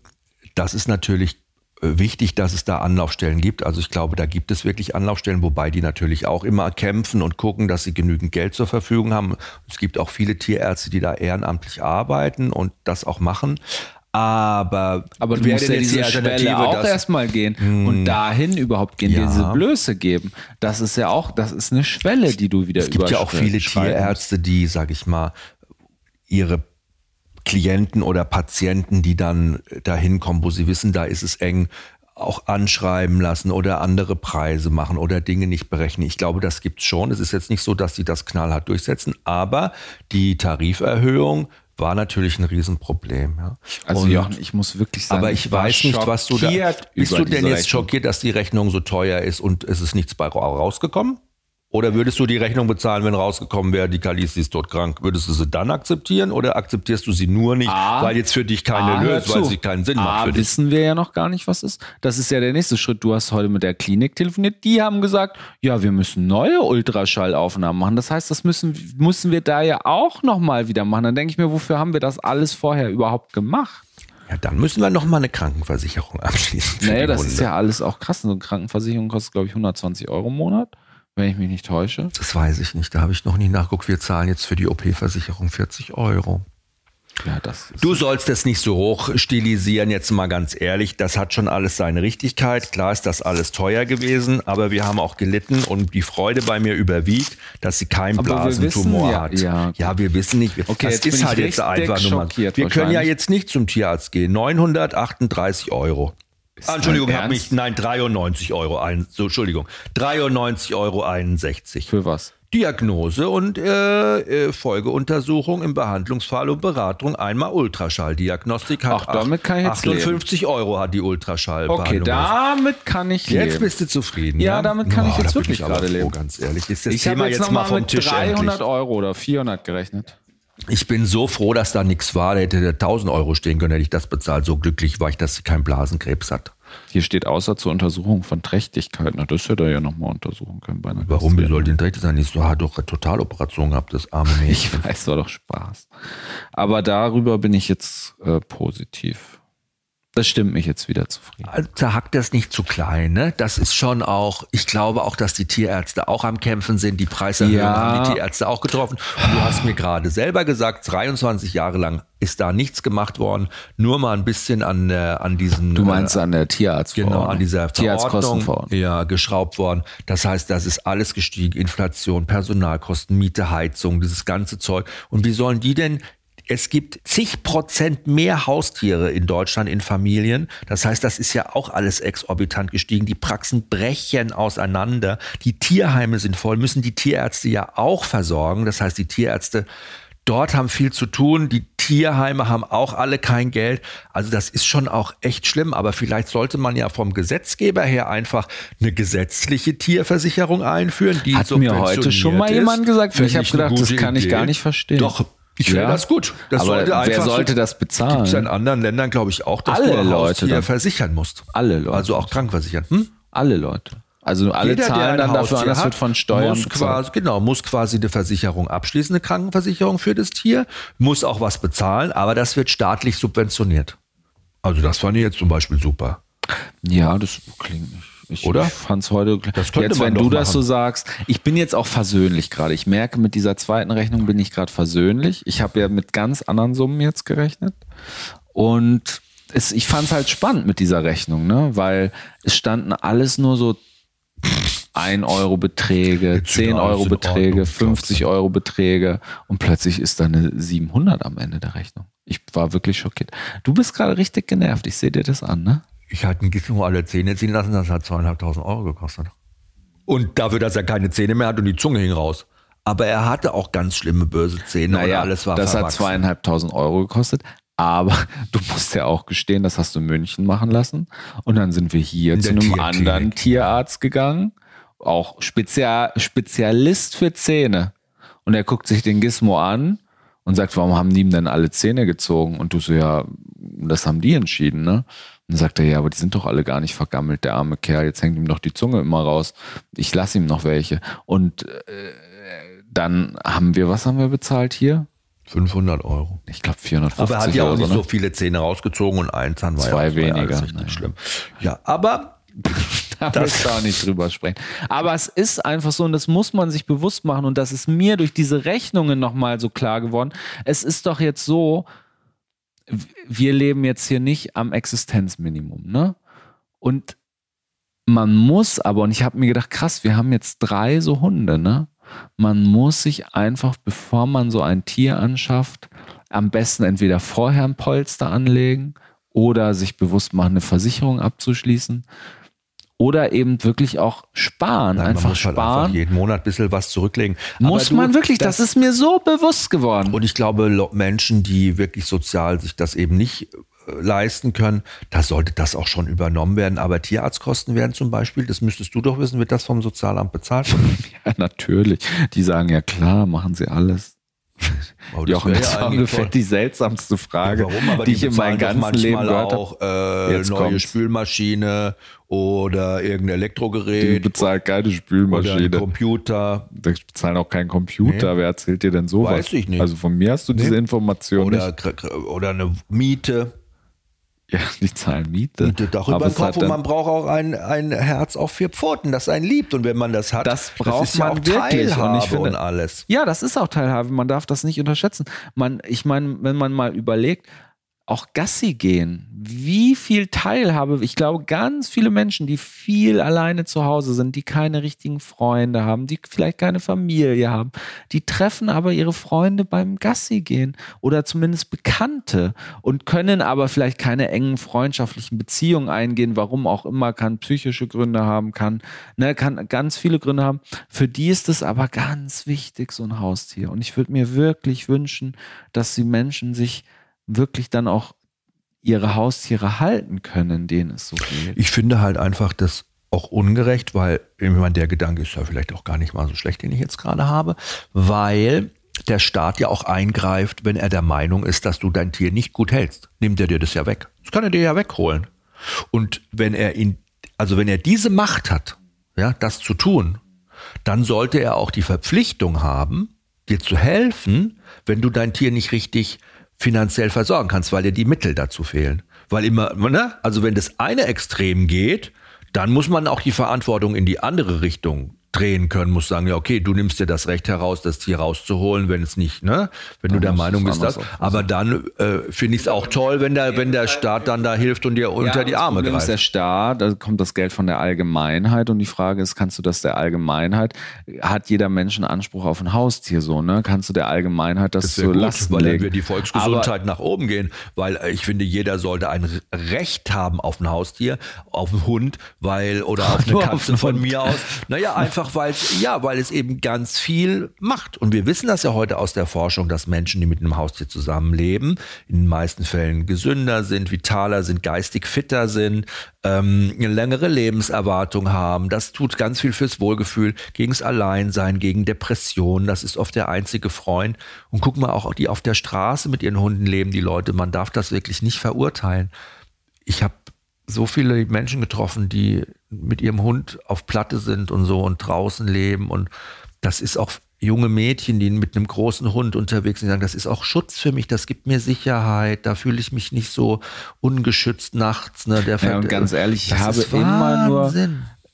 das ist natürlich wichtig, dass es da Anlaufstellen gibt. Also ich glaube, da gibt es wirklich Anlaufstellen, wobei die natürlich auch immer kämpfen und gucken, dass sie genügend Geld zur Verfügung haben. Es gibt auch viele Tierärzte, die da ehrenamtlich arbeiten und das auch machen. Aber, Aber du musst ja diese Schwelle auch Hm. erstmal gehen und dahin überhaupt gehen, Ja. diese Blöße geben. Das ist ja auch, das ist eine Schwelle, die du wieder Es gibt ja auch viele Tierärzte, die, sag ich mal, ihre Klienten oder Patienten, die dann dahin kommen, wo sie wissen, da ist es eng, auch anschreiben lassen oder andere Preise machen oder Dinge nicht berechnen. Ich glaube, das gibt's schon. Es ist jetzt nicht so, dass sie das knallhart durchsetzen, aber die Tariferhöhung war natürlich ein Riesenproblem. Ja. Also Und- Jochen, ich muss wirklich sagen, aber ich, weiß nicht, was du da. Bist du denn jetzt Rechnung. schockiert, dass die Rechnung so teuer ist und es ist nichts bei ra- rausgekommen? Oder würdest du die Rechnung bezahlen, wenn rausgekommen wäre, die Kalisi ist todkrank? Würdest du sie dann akzeptieren oder akzeptierst du sie nur nicht, A, weil jetzt für dich keine Ah, löst, weil sie keinen Sinn A, macht für dich? wissen wir ja noch gar nicht, was ist. Das ist ja der nächste Schritt. Du hast heute mit der Klinik telefoniert. Die haben gesagt, ja, wir müssen neue Ultraschallaufnahmen machen. Das heißt, das müssen, müssen wir da ja auch nochmal wieder machen. Dann denke ich mir, wofür haben wir das alles vorher überhaupt gemacht? Ja, dann müssen wir noch mal eine Krankenversicherung abschließen. Naja, das Hunde. ist ja alles auch krass. So eine Krankenversicherung kostet, glaube ich, 120 Euro im Monat, wenn ich mich nicht täusche. Das weiß ich nicht. Da habe ich noch nie nachgeguckt. Wir zahlen jetzt für die OP-Versicherung 40 Euro. Ja, Du sollst das nicht so hoch stilisieren, jetzt mal ganz ehrlich. Das hat schon alles seine Richtigkeit. Klar ist das alles teuer gewesen, aber wir haben auch gelitten und die Freude bei mir überwiegt, dass sie keinen Aber Blasentumor ja- hat. ja. ja, wir wissen nicht. Okay, das ist halt jetzt einfach nur mal. Wir können ja jetzt nicht zum Tierarzt gehen. 938 Euro. Ah, Entschuldigung, dein hab Ernst? mich, nein, 93 Euro, ein, so, Entschuldigung, 93 Euro 61. für was? Diagnose und äh, äh, Folgeuntersuchung im Behandlungsfall und Beratung einmal Ultraschalldiagnostik hat Ach, damit kann ich jetzt 58 Euro hat die Ultraschall. Okay, damit kann ich Jetzt leben. bist du zufrieden. Ja, damit kann ich jetzt wirklich gerade leben. Ganz ehrlich, ist das ich Thema habe jetzt, jetzt mal nochmal vom mit Tisch 300 endlich. Euro oder 400 gerechnet. Ich bin so froh, dass da nichts war. Da hätte der 1000 Euro stehen können, hätte ich das bezahlt. So glücklich war ich, dass sie keinen Blasenkrebs hat. Hier steht außer zur Untersuchung von Trächtigkeit. Na, das hätte er ja nochmal untersuchen können bei einer Warum? Gastro- soll denn richtig sein? Die so hat doch eine Totaloperation gehabt, das arme Mädchen. Ich weiß, war doch Spaß. Aber darüber bin ich jetzt äh, positiv. Das stimmt mich jetzt wieder zufrieden. Da hackt das nicht zu klein, ne? Das ist schon auch, ich glaube auch, dass die Tierärzte auch am Kämpfen sind. Die Preiserhöhung Ja. haben die Tierärzte auch getroffen. Und du hast mir gerade selber gesagt, 23 Jahre lang ist da nichts gemacht worden. Nur mal ein bisschen an, äh, an diesen. Du meinst äh, an der Tierarztverordnung? Genau, an dieser Verordnung Tierarztkostenverordnung. ja, geschraubt worden. Das heißt, das ist alles gestiegen. Inflation, Personalkosten, Miete, Heizung, dieses ganze Zeug. Und wie sollen die denn es gibt zig Prozent mehr Haustiere in Deutschland in Familien. Das heißt, das ist ja auch alles exorbitant gestiegen. Die Praxen brechen auseinander. Die Tierheime sind voll, müssen die Tierärzte ja auch versorgen. Das heißt, die Tierärzte dort haben viel zu tun. Die Tierheime haben auch alle kein Geld. Also das ist schon auch echt schlimm. Aber vielleicht sollte man ja vom Gesetzgeber her einfach eine gesetzliche Tierversicherung einführen. Die Hat mir heute schon mal jemand gesagt. Ich habe ich gedacht, das kann ich Idee. gar nicht verstehen. Doch, ich finde Ja? das gut. Das Aber sollte wer sollte so, das bezahlen? Gibt es in anderen Ländern, glaube ich, auch, dass Alle du Leute Haustier dann. versichern musst. Alle Leute. Also auch krankversichern. Hm? Alle Leute. Also alle Jeder, der zahlen dann dafür an, Haustier das wird von Steuern muss quasi, genau, muss quasi eine Versicherung abschließen, eine Krankenversicherung für das Tier, muss auch was bezahlen, aber das wird staatlich subventioniert. Also das fand ich jetzt zum Beispiel super. Ja, das klingt nicht. Ich, Oder? Ich fand's heute. Das könnte jetzt, wenn du das machen. so sagst, ich bin jetzt auch versöhnlich gerade. Ich merke, mit dieser zweiten Rechnung bin ich gerade versöhnlich. Ich habe ja mit ganz anderen Summen jetzt gerechnet. Und es, ich fand's halt spannend mit dieser Rechnung, ne? Weil es standen alles nur so 1 Euro Beträge, Jetzt sind 10 alles Euro Beträge, Ordnung, 50 Euro Beträge und plötzlich ist da eine 700 am Ende der Rechnung. Ich war wirklich schockiert. Du bist gerade richtig genervt. Ich sehe dir das an, ne? Ich hatte einen Gizmo alle Zähne ziehen lassen, das hat zweieinhalbtausend Euro gekostet. Und dafür, dass er keine Zähne mehr hat und die Zunge hing raus. Aber er hatte auch ganz schlimme böse Zähne und alles war das hat verwachsen. zweieinhalbtausend Euro gekostet. Aber du musst ja auch gestehen, das hast du in München machen lassen. Und dann sind wir hier In zu einem Tierklinik. anderen Tierarzt gegangen. Auch Spezial, Spezialist für Zähne. Und er guckt sich den Gizmo an und sagt, warum haben die ihm denn alle Zähne gezogen? Und du so, ja, das haben die entschieden, ne? Dann sagt er, ja, aber die sind doch alle gar nicht vergammelt, der arme Kerl. Jetzt hängt ihm doch die Zunge immer raus. Ich lasse ihm noch welche. Und äh, dann haben wir, was haben wir bezahlt hier? 500 Euro. Ich glaube 450 Aber er hat ja auch nicht so. so ne? viele Zähne rausgezogen und ein Zahn war Zwei ja, das war ja weniger, naja. nicht schlimm. Ja, aber Da wir auch nicht drüber sprechen. Aber es ist einfach so, und das muss man sich bewusst machen, und das ist mir durch diese Rechnungen nochmal so klar geworden. Es ist doch jetzt so, wir leben jetzt hier nicht am Existenzminimum, ne? Und man muss aber, und ich habe mir gedacht, krass, wir haben jetzt drei so Hunde, ne? Man muss sich einfach, bevor man so ein Tier anschafft, am besten entweder vorher ein Polster anlegen oder sich bewusst machen, eine Versicherung abzuschließen oder eben wirklich auch sparen. Nein, einfach man muss halt sparen. einfach jeden Monat ein bisschen was zurücklegen. muss du, man wirklich, das, ist mir so bewusst geworden. Und ich glaube, Menschen, die wirklich sozial sich das eben nicht äh, leisten können, da sollte das auch schon übernommen werden. Aber Tierarztkosten werden zum Beispiel, das müsstest du doch wissen, wird das vom Sozialamt bezahlt? ja, natürlich. Die sagen ja klar, machen sie alles. Oh, das Jochen, das ja war ungefähr die selselsamste Frage, warum? Aber die, ich in meinem ganzen Leben gehört habe. auch äh, Jetzt neue kommt's. Spülmaschine oder irgendein Die Elektrogerät bezahlt keine Spülmaschine. Computer Die bezahlen auch keinen Computer. Nee. Wer erzählt dir denn sowas? Weiß ich nicht. Also von mir hast du diese Nee. Information oder, nicht. oder eine Miete. Ja, die zahlen Miete. Miete Dach über Aber den es Kopf und man braucht auch ein, ein Herz auf vier Pfoten, das einen liebt. Und wenn man das hat, Das braucht ist ja man auch wirklich. Und ich Teilhabe finde- und alles. Ja, das ist auch Teilhabe. Man darf das nicht unterschätzen. Man, ich meine, wenn man mal überlegt, auch Gassi gehen, wie viel Teilhabe, ich glaube, ganz viele Menschen, die viel alleine zu Hause sind, die keine richtigen Freunde haben, die vielleicht keine Familie haben, die treffen aber ihre Freunde beim Gassi gehen oder zumindest Bekannte und können aber vielleicht keine engen freundschaftlichen Beziehungen eingehen, warum auch immer, kann psychische Gründe haben, kann, ne, kann ganz viele Gründe haben. Für die ist es aber ganz wichtig, so ein Haustier. Und ich würde mir wirklich wünschen, dass die Menschen sich wirklich dann auch ihre Haustiere halten können, denen es so geht. Ich finde halt einfach das auch ungerecht, weil ich meine, der Gedanke ist ja vielleicht auch gar nicht mal so schlecht, den ich jetzt gerade habe, weil der Staat ja auch eingreift, wenn er der Meinung ist, dass du dein Tier nicht gut hältst. Nimmt er dir das ja weg. Das kann er dir ja wegholen. Und wenn er ihn, also wenn er diese Macht hat, ja, das zu tun, dann sollte er auch die Verpflichtung haben, dir zu helfen, wenn du dein Tier nicht richtig finanziell versorgen kannst, weil dir die Mittel dazu fehlen. Weil immer, ne? Also wenn das eine Extrem geht, dann muss man auch die Verantwortung in die andere Richtung drehen können, muss sagen, ja, okay, du nimmst dir das Recht heraus, das Tier rauszuholen, wenn es nicht, ne? Wenn du der Meinung bist, das. anders aufpassen. Aber dann äh, finde ich es auch toll, wenn der, wenn der Staat dann da hilft und dir unter die Arme ist der greift. Staat, da kommt das Geld von der Allgemeinheit und die Frage ist, kannst du das der Allgemeinheit, hat jeder Mensch einen Anspruch auf ein Haustier so, ne? Kannst du der Allgemeinheit das, Das zur gut, Last weil dann legen? wird die Volksgesundheit nach oben gehen, weil äh, ich finde, jeder sollte ein Recht haben auf ein Haustier, auf einen Hund, weil oder auf eine Katze von mir aus. Naja, einfach weil es ja, weil es eben ganz viel macht. Und wir wissen das ja heute aus der Forschung, dass Menschen, die mit einem Haustier zusammenleben, in den meisten Fällen gesünder sind, vitaler sind, geistig fitter sind, ähm, eine längere Lebenserwartung haben. Das tut ganz viel fürs Wohlgefühl, gegens Alleinsein, gegen Depressionen. Das ist oft der einzige Freund. Und guck mal, auch die auf der Straße mit ihren Hunden leben, die Leute. Man darf das wirklich nicht verurteilen. Ich habe so viele Menschen getroffen, die mit ihrem Hund auf Platte sind und so und draußen leben. Und das ist auch junge Mädchen, die mit einem großen Hund unterwegs sind, die sagen, das ist auch Schutz für mich, das gibt mir Sicherheit, da fühle ich mich nicht so ungeschützt nachts. Ne, der Ja, und ganz ehrlich, ich habe immer nur.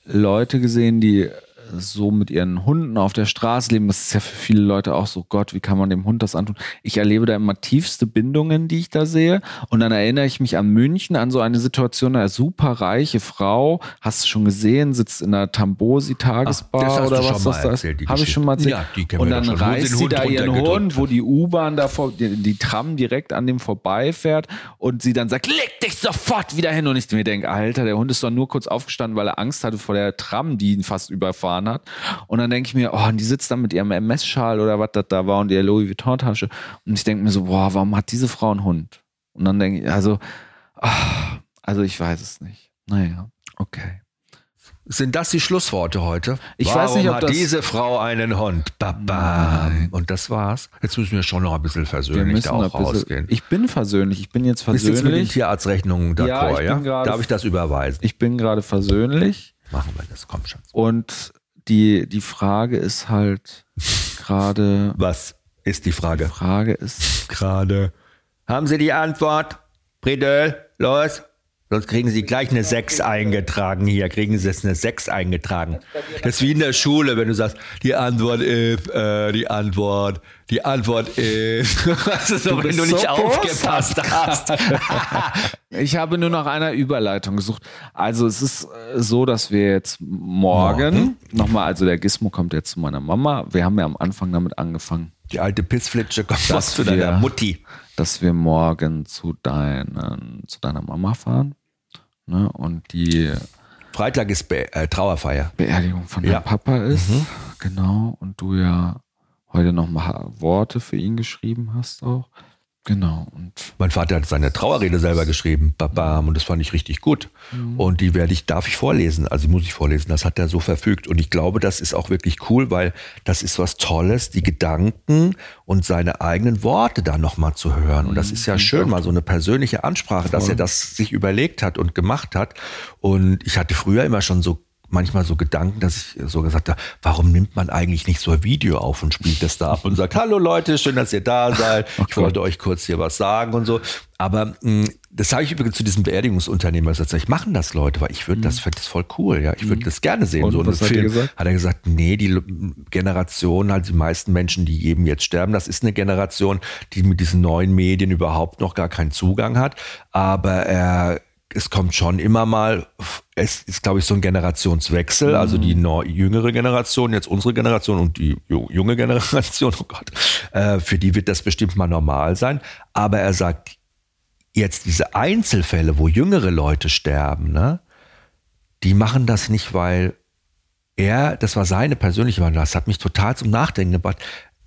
Leute gesehen, die so mit ihren Hunden auf der Straße leben. Das ist ja für viele Leute auch so, Gott, wie kann man dem Hund das antun? Ich erlebe da immer tiefste Bindungen, die ich da sehe. Und dann erinnere ich mich an München, an so eine Situation, eine super reiche Frau, hast du schon gesehen, sitzt in einer Tambosi-Tagesbar oder was das da ist. Habe ich schon mal erzählt. Ja, die Und dann reißt sie da ihren Hund, wo die U-Bahn davor, die, die Tram direkt an dem vorbeifährt und sie dann sagt, leg dich sofort wieder hin. Und ich mir denke, Alter, der Hund ist doch nur kurz aufgestanden, weil er Angst hatte vor der Tram, die ihn fast überfahren hat. Und dann denke ich mir, oh, und die sitzt dann mit ihrem MS-Schal oder was das da war und der Louis Vuitton-Tasche. Und ich denke mir so, boah, warum hat diese Frau einen Hund? Und dann denke ich, also, ah, also ich weiß es nicht. Naja, okay. Sind das die Schlussworte heute? Ich Warum weiß nicht, ob hat das- diese Frau einen Hund? Baba. Und das war's. Jetzt müssen wir schon noch ein bisschen versöhnlich da auch rausgehen. ich bin versöhnlich, ich bin jetzt Bist jetzt mit den versöhnlich. Tierarztrechnungen Ja, d'accord, ja? gerade- Darf ich das überweisen? Ich bin gerade versöhnlich. Machen wir das, komm Schatz. Und die, die Frage ist halt gerade, Was ist die Frage? Frage ist, Gerade. Haben Sie die Antwort? Bredel, los. Sonst kriegen Sie gleich eine 6 eingetragen hier. Kriegen Sie jetzt eine 6 eingetragen. Das ist wie in der Schule, wenn du sagst, die Antwort ist, äh, die Antwort, die Antwort ist. Das ist so, Du wenn bist du nicht so aufgepasst hast. ich habe nur nach einer Überleitung gesucht. Also es ist äh, so, dass wir jetzt morgen, nochmal, also der Gizmo kommt jetzt zu meiner Mama. Wir haben ja am Anfang damit angefangen, Die alte Pissflitsche kommt was zu deiner Mutti. dass wir morgen zu, deinen, zu deiner Mama fahren. Ne? Und die Freitag ist Be äh, Trauerfeier. Beerdigung von Ja. deinem Papa ist. Mhm. Genau. Und du ja heute noch mal Worte für ihn geschrieben hast auch. Genau. Und Mein Vater hat seine Trauerrede selber geschrieben, babam, und das fand ich richtig gut. Und die werde ich, darf ich vorlesen, also muss ich vorlesen, das hat er so verfügt. Und ich glaube, das ist auch wirklich cool, weil das ist was Tolles, die Gedanken und seine eigenen Worte da nochmal zu hören. Und das ist ja schön, mal so eine persönliche Ansprache, dass er das sich überlegt hat und gemacht hat. Und ich hatte früher immer schon so manchmal so Gedanken, dass ich so gesagt habe, warum nimmt man eigentlich nicht so ein Video auf und spielt das da ab und sagt, hallo Leute, schön, dass ihr da seid. Ich wollte euch kurz hier was sagen und so. Aber mh, das sage ich übrigens zu diesem Beerdigungsunternehmer, sage ich, machen das Leute, weil ich würde das, finde das voll cool, ja. Ich würde das gerne sehen. Und so was einen hat er Film. gesagt? Hat er gesagt, nee, die Generation, halt die meisten Menschen, die eben jetzt sterben, das ist eine Generation, die mit diesen neuen Medien überhaupt noch gar keinen Zugang hat. Aber er es kommt schon immer mal, es ist, glaube ich, so ein Generationswechsel, also die neu, jüngere Generation, jetzt unsere Generation und die ju- junge Generation, oh Gott, äh, für die wird das bestimmt mal normal sein. Aber er sagt, jetzt diese Einzelfälle, wo jüngere Leute sterben, ne, die machen das nicht, weil er, das war seine persönliche Meinung, das hat mich total zum Nachdenken gebracht,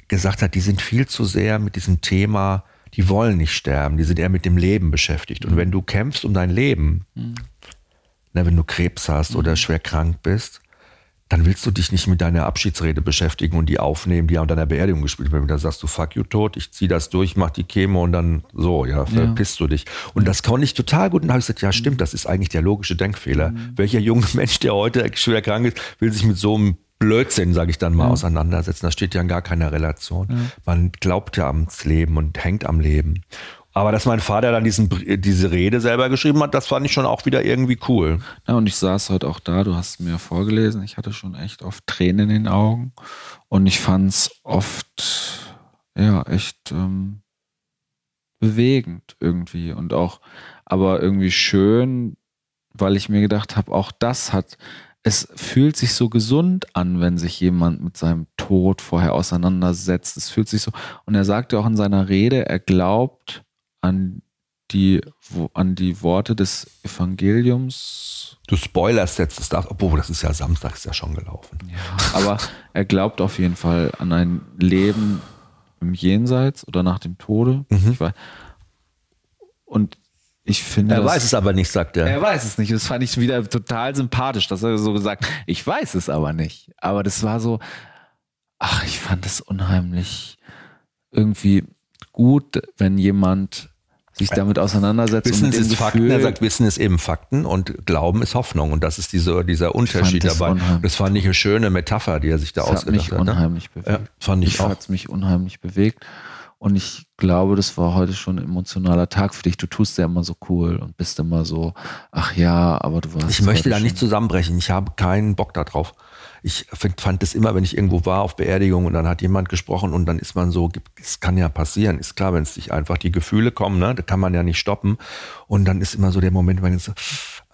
gesagt hat, die sind viel zu sehr mit diesem Thema, die wollen nicht sterben, die sind eher mit dem Leben beschäftigt. Und wenn du kämpfst um dein Leben, ne, wenn du Krebs hast oder schwer krank bist, dann willst du dich nicht mit deiner Abschiedsrede beschäftigen und die aufnehmen, die ja an deiner Beerdigung gespielt werden. Da sagst du, fuck you tot, ich zieh das durch, mach die Chemo und dann so, ja, verpisst du dich. Und das konnte ich total gut. Und habe ich gesagt, ja, stimmt, das ist eigentlich der logische Denkfehler. Welcher junge Mensch, der heute schwer krank ist, will sich mit so einem Blödsinn, sage ich dann mal, auseinandersetzen. Das steht ja in gar keiner Relation. Man glaubt ja ans Leben und hängt am Leben. Aber dass mein Vater dann diesen, diese Rede selber geschrieben hat, das fand ich schon auch wieder irgendwie cool. Ja, und ich saß heute auch da, du hast mir vorgelesen, ich hatte schon echt oft Tränen in den Augen und ich fand es oft, ja, echt ähm, bewegend irgendwie und auch, aber irgendwie schön, weil ich mir gedacht habe, auch das hat, es fühlt sich so gesund an, wenn sich jemand mit seinem Tod vorher auseinandersetzt. Es fühlt sich so, und er sagte auch in seiner Rede, er glaubt an die, an die Worte des Evangeliums. Du spoilerst jetzt das, darf- obwohl das ist ja Samstag, ist ja schon gelaufen. Aber er glaubt auf jeden Fall an ein Leben im Jenseits oder nach dem Tode. Ich weiß. Und ich finde. Er das- weiß es aber nicht, sagt er. Er weiß es nicht. Das fand ich wieder total sympathisch, dass er so gesagt, ich weiß es aber nicht. Aber das war so, ach, ich fand es unheimlich irgendwie gut, wenn jemand sich damit auseinandersetzt. Wissen ist dem Fakten, Gefühl- er sagt, Wissen ist eben Fakten und Glauben ist Hoffnung. Und das ist diese, dieser Unterschied dabei. unheimlich. Das fand ich eine schöne Metapher, die er sich da Das hat ausgedacht mich hat. ne? unheimlich bewegt. Ja, fand ich Mich auch. hat mich unheimlich bewegt. Und ich glaube, das war heute schon ein emotionaler Tag für dich. Du tust ja immer so cool und bist immer so, ach ja, aber du warst. Ich möchte da nicht zusammenbrechen. Ich habe keinen Bock darauf. Ich find, fand es immer, wenn ich irgendwo war auf Beerdigung und dann hat jemand gesprochen und dann ist man so, es kann ja passieren, ist klar, wenn es sich einfach die Gefühle kommen, ne, da kann man ja nicht stoppen. Und dann ist immer so der Moment, wenn man so,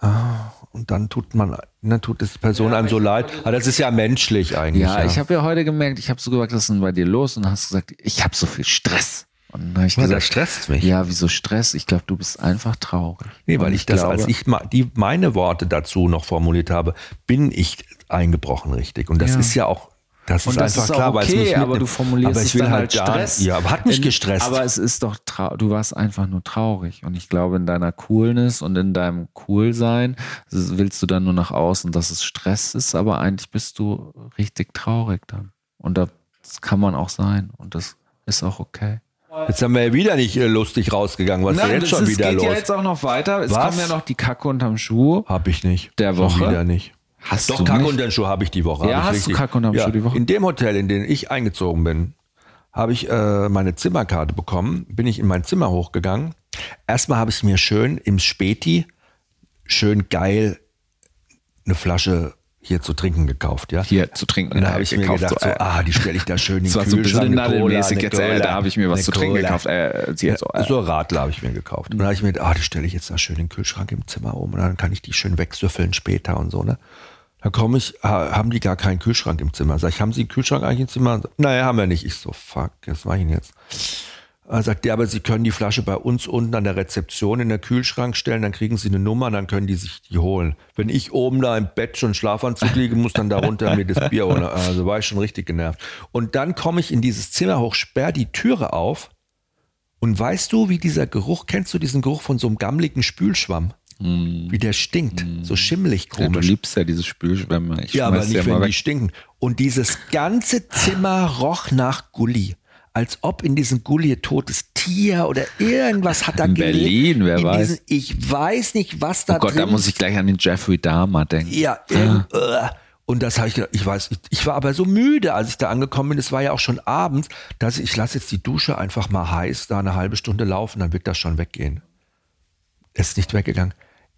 ah, und dann tut man, dann tut es die Person einem so leid. Aber das ist ja menschlich eigentlich. Ja, ja. ich habe ja heute gemerkt, ich habe so gesagt, was ist denn bei dir los? Und hast gesagt, ich habe so viel Stress. Und dann habe ich Ja, gesagt, das stresst mich. ja, wieso Stress? Ich glaube, du bist einfach traurig. Nee, weil Und ich das, glaube, als ich die, meine Worte dazu noch formuliert habe, bin ich eingebrochen richtig. Und das Ja. ist ja auch, das ist das einfach ist klar, weil es okay, mich aber du formulierst aber ich es will dann halt da, Stress. Ja, aber hat mich In- gestresst. Aber es ist doch, du warst einfach nur traurig. Und ich glaube, in deiner Coolness und in deinem Coolsein willst du dann nur nach außen, dass es Stress ist, aber eigentlich bist du richtig traurig dann. Und das kann man auch sein. Und das ist auch okay. jetzt haben wir ja wieder nicht äh, lustig rausgegangen. Was ist denn jetzt schon wieder geht los? ja jetzt auch noch weiter. Es Was? kommt ja noch die Kacke unterm Schuh. Hab ich nicht. Der Schon Woche? wieder nicht. Hast Doch, du Kacke nicht? und den Schuh habe ich die Woche. Ja, hast du richtig. Kacke unterm Schuh die Woche? In dem Hotel, in dem ich eingezogen bin, habe ich äh, meine Zimmerkarte bekommen, bin ich in mein Zimmer hochgegangen. Erstmal habe ich mir schön im Späti schön geil eine Flasche hier zu trinken gekauft, ja. Hier zu trinken. Und da habe ich mir gekauft, gedacht, so, äh, ah, die stelle ich da schön in den war so ein bisschen Kühlschrank. nadelmäßig jetzt, Cola, da habe ich mir was zu trinken gekauft. Äh, jetzt so, äh, So Radler habe ich mir gekauft. Und dann habe ich mir gedacht, ah, die stelle ich jetzt da schön in den Kühlschrank im Zimmer um und dann kann ich die schön wegsüffeln später und so, ne? Dann komme ich, ha- haben die gar keinen Kühlschrank im Zimmer. Sag ich, haben Sie einen Kühlschrank eigentlich im Zimmer? Naja, haben wir nicht. Ich so, fuck, was mache ich denn jetzt? Er sagt, ja, aber Sie können die Flasche bei uns unten an der Rezeption in den Kühlschrank stellen, dann kriegen Sie eine Nummer, dann können die sich die holen. Wenn ich oben da im Bett schon Schlafanzug liege, muss dann darunter mir das Bier holen. Also war ich schon richtig genervt. Und dann komme ich in dieses Zimmer hoch, sperr die Türe auf und weißt du, wie dieser Geruch, kennst du diesen Geruch von so einem gammligen Spülschwamm? Mm. Wie der stinkt, mm. so schimmelig komisch. Ja, du liebst ja diese Spülschwämme. Ich ja, aber nicht, ja wenn die stinken. Und dieses ganze Zimmer roch nach Gulli als ob in diesem Gully totes Tier oder irgendwas hat da In Berlin, wer in weiß. Diesen, ich weiß nicht, was da Oh Gott, drin. da muss ich gleich an den Jeffrey Dahmer denken. Ja, ja. Äh, und das habe ich gedacht, ich weiß, ich, ich, war aber so müde, als ich da angekommen bin. Es war ja auch schon abends, dass ich, ich lasse jetzt die Dusche einfach mal heiß, da eine halbe Stunde laufen, dann wird das schon weggehen. Es ist nicht weggegangen.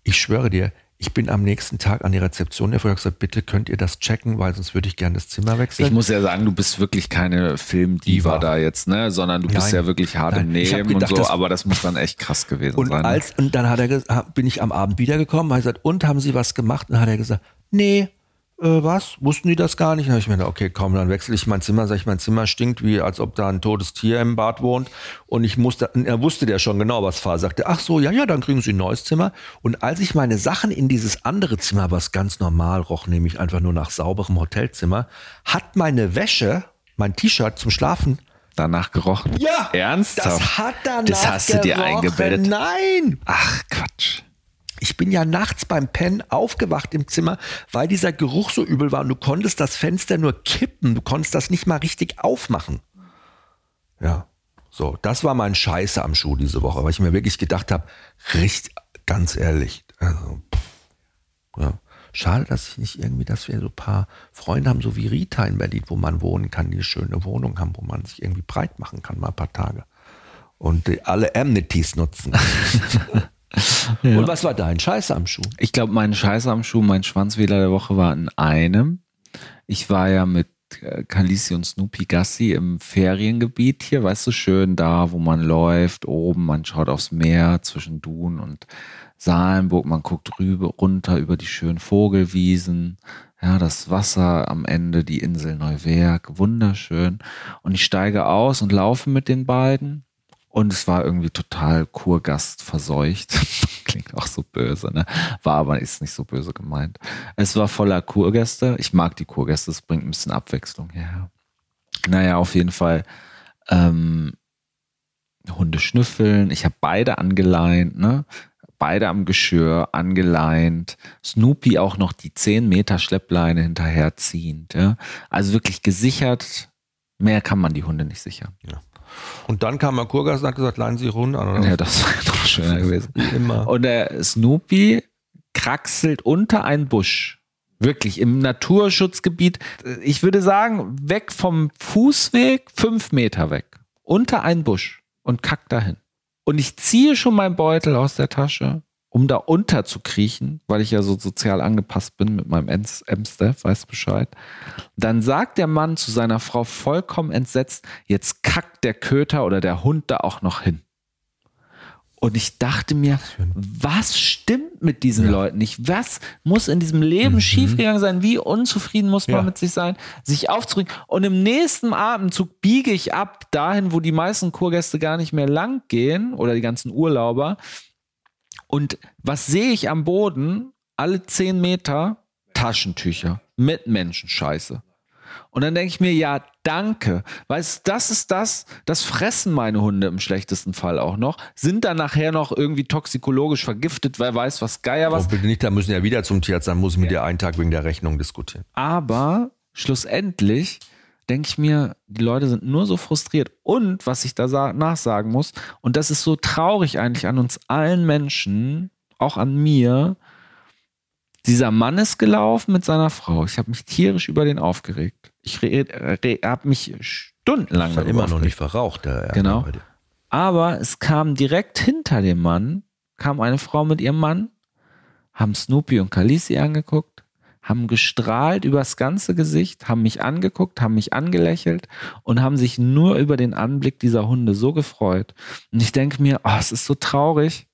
Ich schwöre dir, ich bin am nächsten Tag an die Rezeption der gesagt, bitte könnt ihr das checken, weil sonst würde ich gerne das Zimmer wechseln. Ich muss ja sagen, du bist wirklich keine Filmdiva da jetzt, ne, sondern du bist Nein. ja wirklich hart Nein. im Nehmen gedacht, und so, aber das muss dann echt krass gewesen und sein. Ne? Als, und dann hat er, bin ich am Abend wiedergekommen, hat gesagt, und haben Sie was gemacht? Und dann hat er gesagt, nee, äh, was? Wussten die das gar nicht? Dann habe ich mir gedacht, okay, komm, dann wechsle ich mein Zimmer. Sag ich, mein Zimmer stinkt, wie als ob da ein totes Tier im Bad wohnt. Und ich musste, er wusste der schon genau, was war. Sagte, ach so, ja, ja, dann kriegen Sie ein neues Zimmer. Und als ich meine Sachen in dieses andere Zimmer, was ganz normal roch, nämlich einfach nur nach sauberem Hotelzimmer, hat meine Wäsche, mein T-Shirt zum Schlafen danach gerochen. Ja. Ernsthaft? Das hat danach Das hast du dir eingebildet. Nein. Ach, Quatsch. Ich bin ja nachts beim Pennen aufgewacht im Zimmer, weil dieser Geruch so übel war und du konntest das Fenster nur kippen, du konntest das nicht mal richtig aufmachen. Ja, so, das war mein Scheiße am Schuh diese Woche, weil ich mir wirklich gedacht habe, richtig, ganz ehrlich, also, pff, ja. Schade, dass ich nicht irgendwie, dass wir so ein paar Freunde haben, so wie Rita in Berlin, wo man wohnen kann, die eine schöne Wohnung haben, wo man sich irgendwie breit machen kann, mal ein paar Tage. Und alle Amenities nutzen. Ja. Und was war dein Scheiß am Schuh? Ich glaube, mein Scheiß am Schuh, mein Schwanzwähler der Woche war in einem. Ich war ja mit äh, Kalisi und Snoopy Gassi im Feriengebiet hier, weißt du, schön da, wo man läuft, oben, man schaut aufs Meer zwischen Dun und Salenburg, man guckt rüber, runter über die schönen Vogelwiesen, ja, das Wasser am Ende, die Insel Neuwerk, wunderschön. Und ich steige aus und laufe mit den beiden und es war irgendwie total Kurgast verseucht. Klingt auch so böse, ne? War aber ist nicht so böse gemeint. Es war voller Kurgäste. Ich mag die Kurgäste, es bringt ein bisschen Abwechslung her. Naja, auf jeden Fall. Ähm, Hunde schnüffeln. Ich habe beide angeleint, ne? Beide am Geschirr angeleint. Snoopy auch noch die 10 Meter Schleppleine hinterherziehend. Ja? Also wirklich gesichert. Mehr kann man die Hunde nicht sichern. Ja. Und dann kam Kurgas und hat gesagt, leihen Sie an. Oder? Ja, das wäre noch schöner gewesen. Immer. Und der Snoopy kraxelt unter einen Busch. Wirklich im Naturschutzgebiet. Ich würde sagen, weg vom Fußweg, fünf Meter weg. Unter einen Busch und kackt dahin. Und ich ziehe schon meinen Beutel aus der Tasche um da unterzukriechen, weil ich ja so sozial angepasst bin mit meinem M-Staff, weißt Bescheid. Dann sagt der Mann zu seiner Frau vollkommen entsetzt, jetzt kackt der Köter oder der Hund da auch noch hin. Und ich dachte mir, was stimmt mit diesen ja. Leuten nicht? Was muss in diesem Leben mhm. schiefgegangen sein? Wie unzufrieden muss man ja. mit sich sein? Sich aufzuregen. Und im nächsten Atemzug biege ich ab dahin, wo die meisten Kurgäste gar nicht mehr lang gehen oder die ganzen Urlauber und was sehe ich am Boden? Alle zehn Meter Taschentücher mit Menschenscheiße. Und dann denke ich mir, ja, danke. Weißt das ist das, das fressen meine Hunde im schlechtesten Fall auch noch, sind dann nachher noch irgendwie toxikologisch vergiftet, wer weiß, was Geier was. Oh, bitte nicht, da müssen ja wieder zum Tierarzt, dann muss ich mit ja. dir einen Tag wegen der Rechnung diskutieren. Aber schlussendlich denke ich mir, die Leute sind nur so frustriert. Und was ich da nachsagen muss, und das ist so traurig eigentlich an uns allen Menschen, auch an mir, dieser Mann ist gelaufen mit seiner Frau. Ich habe mich tierisch über den aufgeregt. Ich habe mich stundenlang das immer noch nicht verraucht. Der genau. Aber es kam direkt hinter dem Mann, kam eine Frau mit ihrem Mann, haben Snoopy und Khaleesi angeguckt, haben gestrahlt übers ganze Gesicht, haben mich angeguckt, haben mich angelächelt und haben sich nur über den Anblick dieser Hunde so gefreut. Und ich denke mir, oh, es ist so traurig,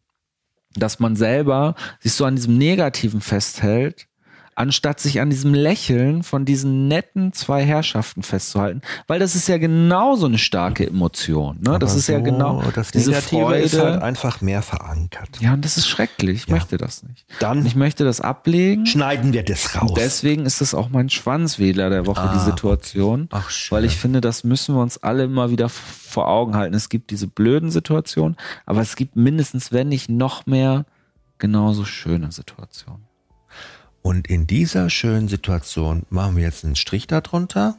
dass man selber sich so an diesem Negativen festhält, anstatt sich an diesem Lächeln von diesen netten zwei Herrschaften festzuhalten, weil das ist ja genauso eine starke Emotion. Ne? Das ist ja so, genau das diese Negative Freude. ist halt einfach mehr verankert. ja, und das ist schrecklich. Ich Ja. möchte das nicht. Dann Ich möchte das ablegen. schneiden wir das raus. Und deswegen ist das auch mein Schwanzwedler der Woche, die Ah, Situation. Ach, schön. Weil ich finde, das müssen wir uns alle immer wieder vor Augen halten. Es gibt diese blöden Situationen, aber es gibt mindestens, wenn nicht noch mehr, genauso schöne Situationen. Und in dieser schönen Situation machen wir jetzt einen Strich darunter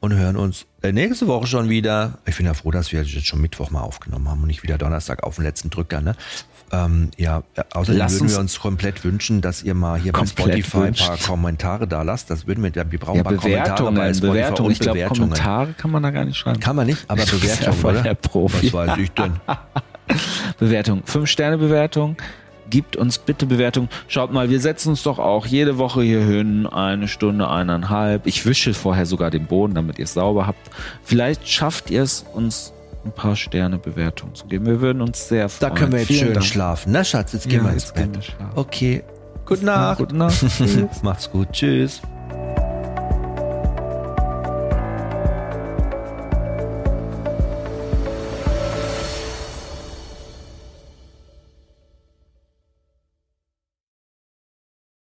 und hören uns äh, nächste Woche schon wieder. Ich bin ja froh, dass wir jetzt schon Mittwoch mal aufgenommen haben und nicht wieder Donnerstag auf den letzten Drücker. Ne? Ähm, ja, außerdem Lass würden uns- wir uns komplett wünschen, dass ihr mal hier bei Spotify ein paar. Kommentare da lasst. Das würden wir, ja, wir brauchen Ja, ein paar Kommentare bei Spotify Bewertungen. und Ich glaube, Bewertungen. Kommentare kann man da gar nicht schreiben. Kann man nicht, aber ja Bewertungen, voll oder? der Profi. Was weiß ich denn? Bewertung. Fünf-Sterne-Bewertung. Gibt uns bitte Bewertung. Schaut mal, wir setzen uns doch auch jede Woche hier hin. Eine Stunde, eineinhalb. Ich wische vorher sogar den Boden, damit ihr es sauber habt. Vielleicht schafft ihr es, uns ein paar Sterne Bewertung zu geben. Wir würden uns sehr Da freuen. können wir jetzt Vielen schön Dank. schlafen. Na, Schatz, jetzt gehen Ja, wir ins Bett. wir. Okay. Gute Nacht. Gute Nacht. Macht's gut. Tschüss.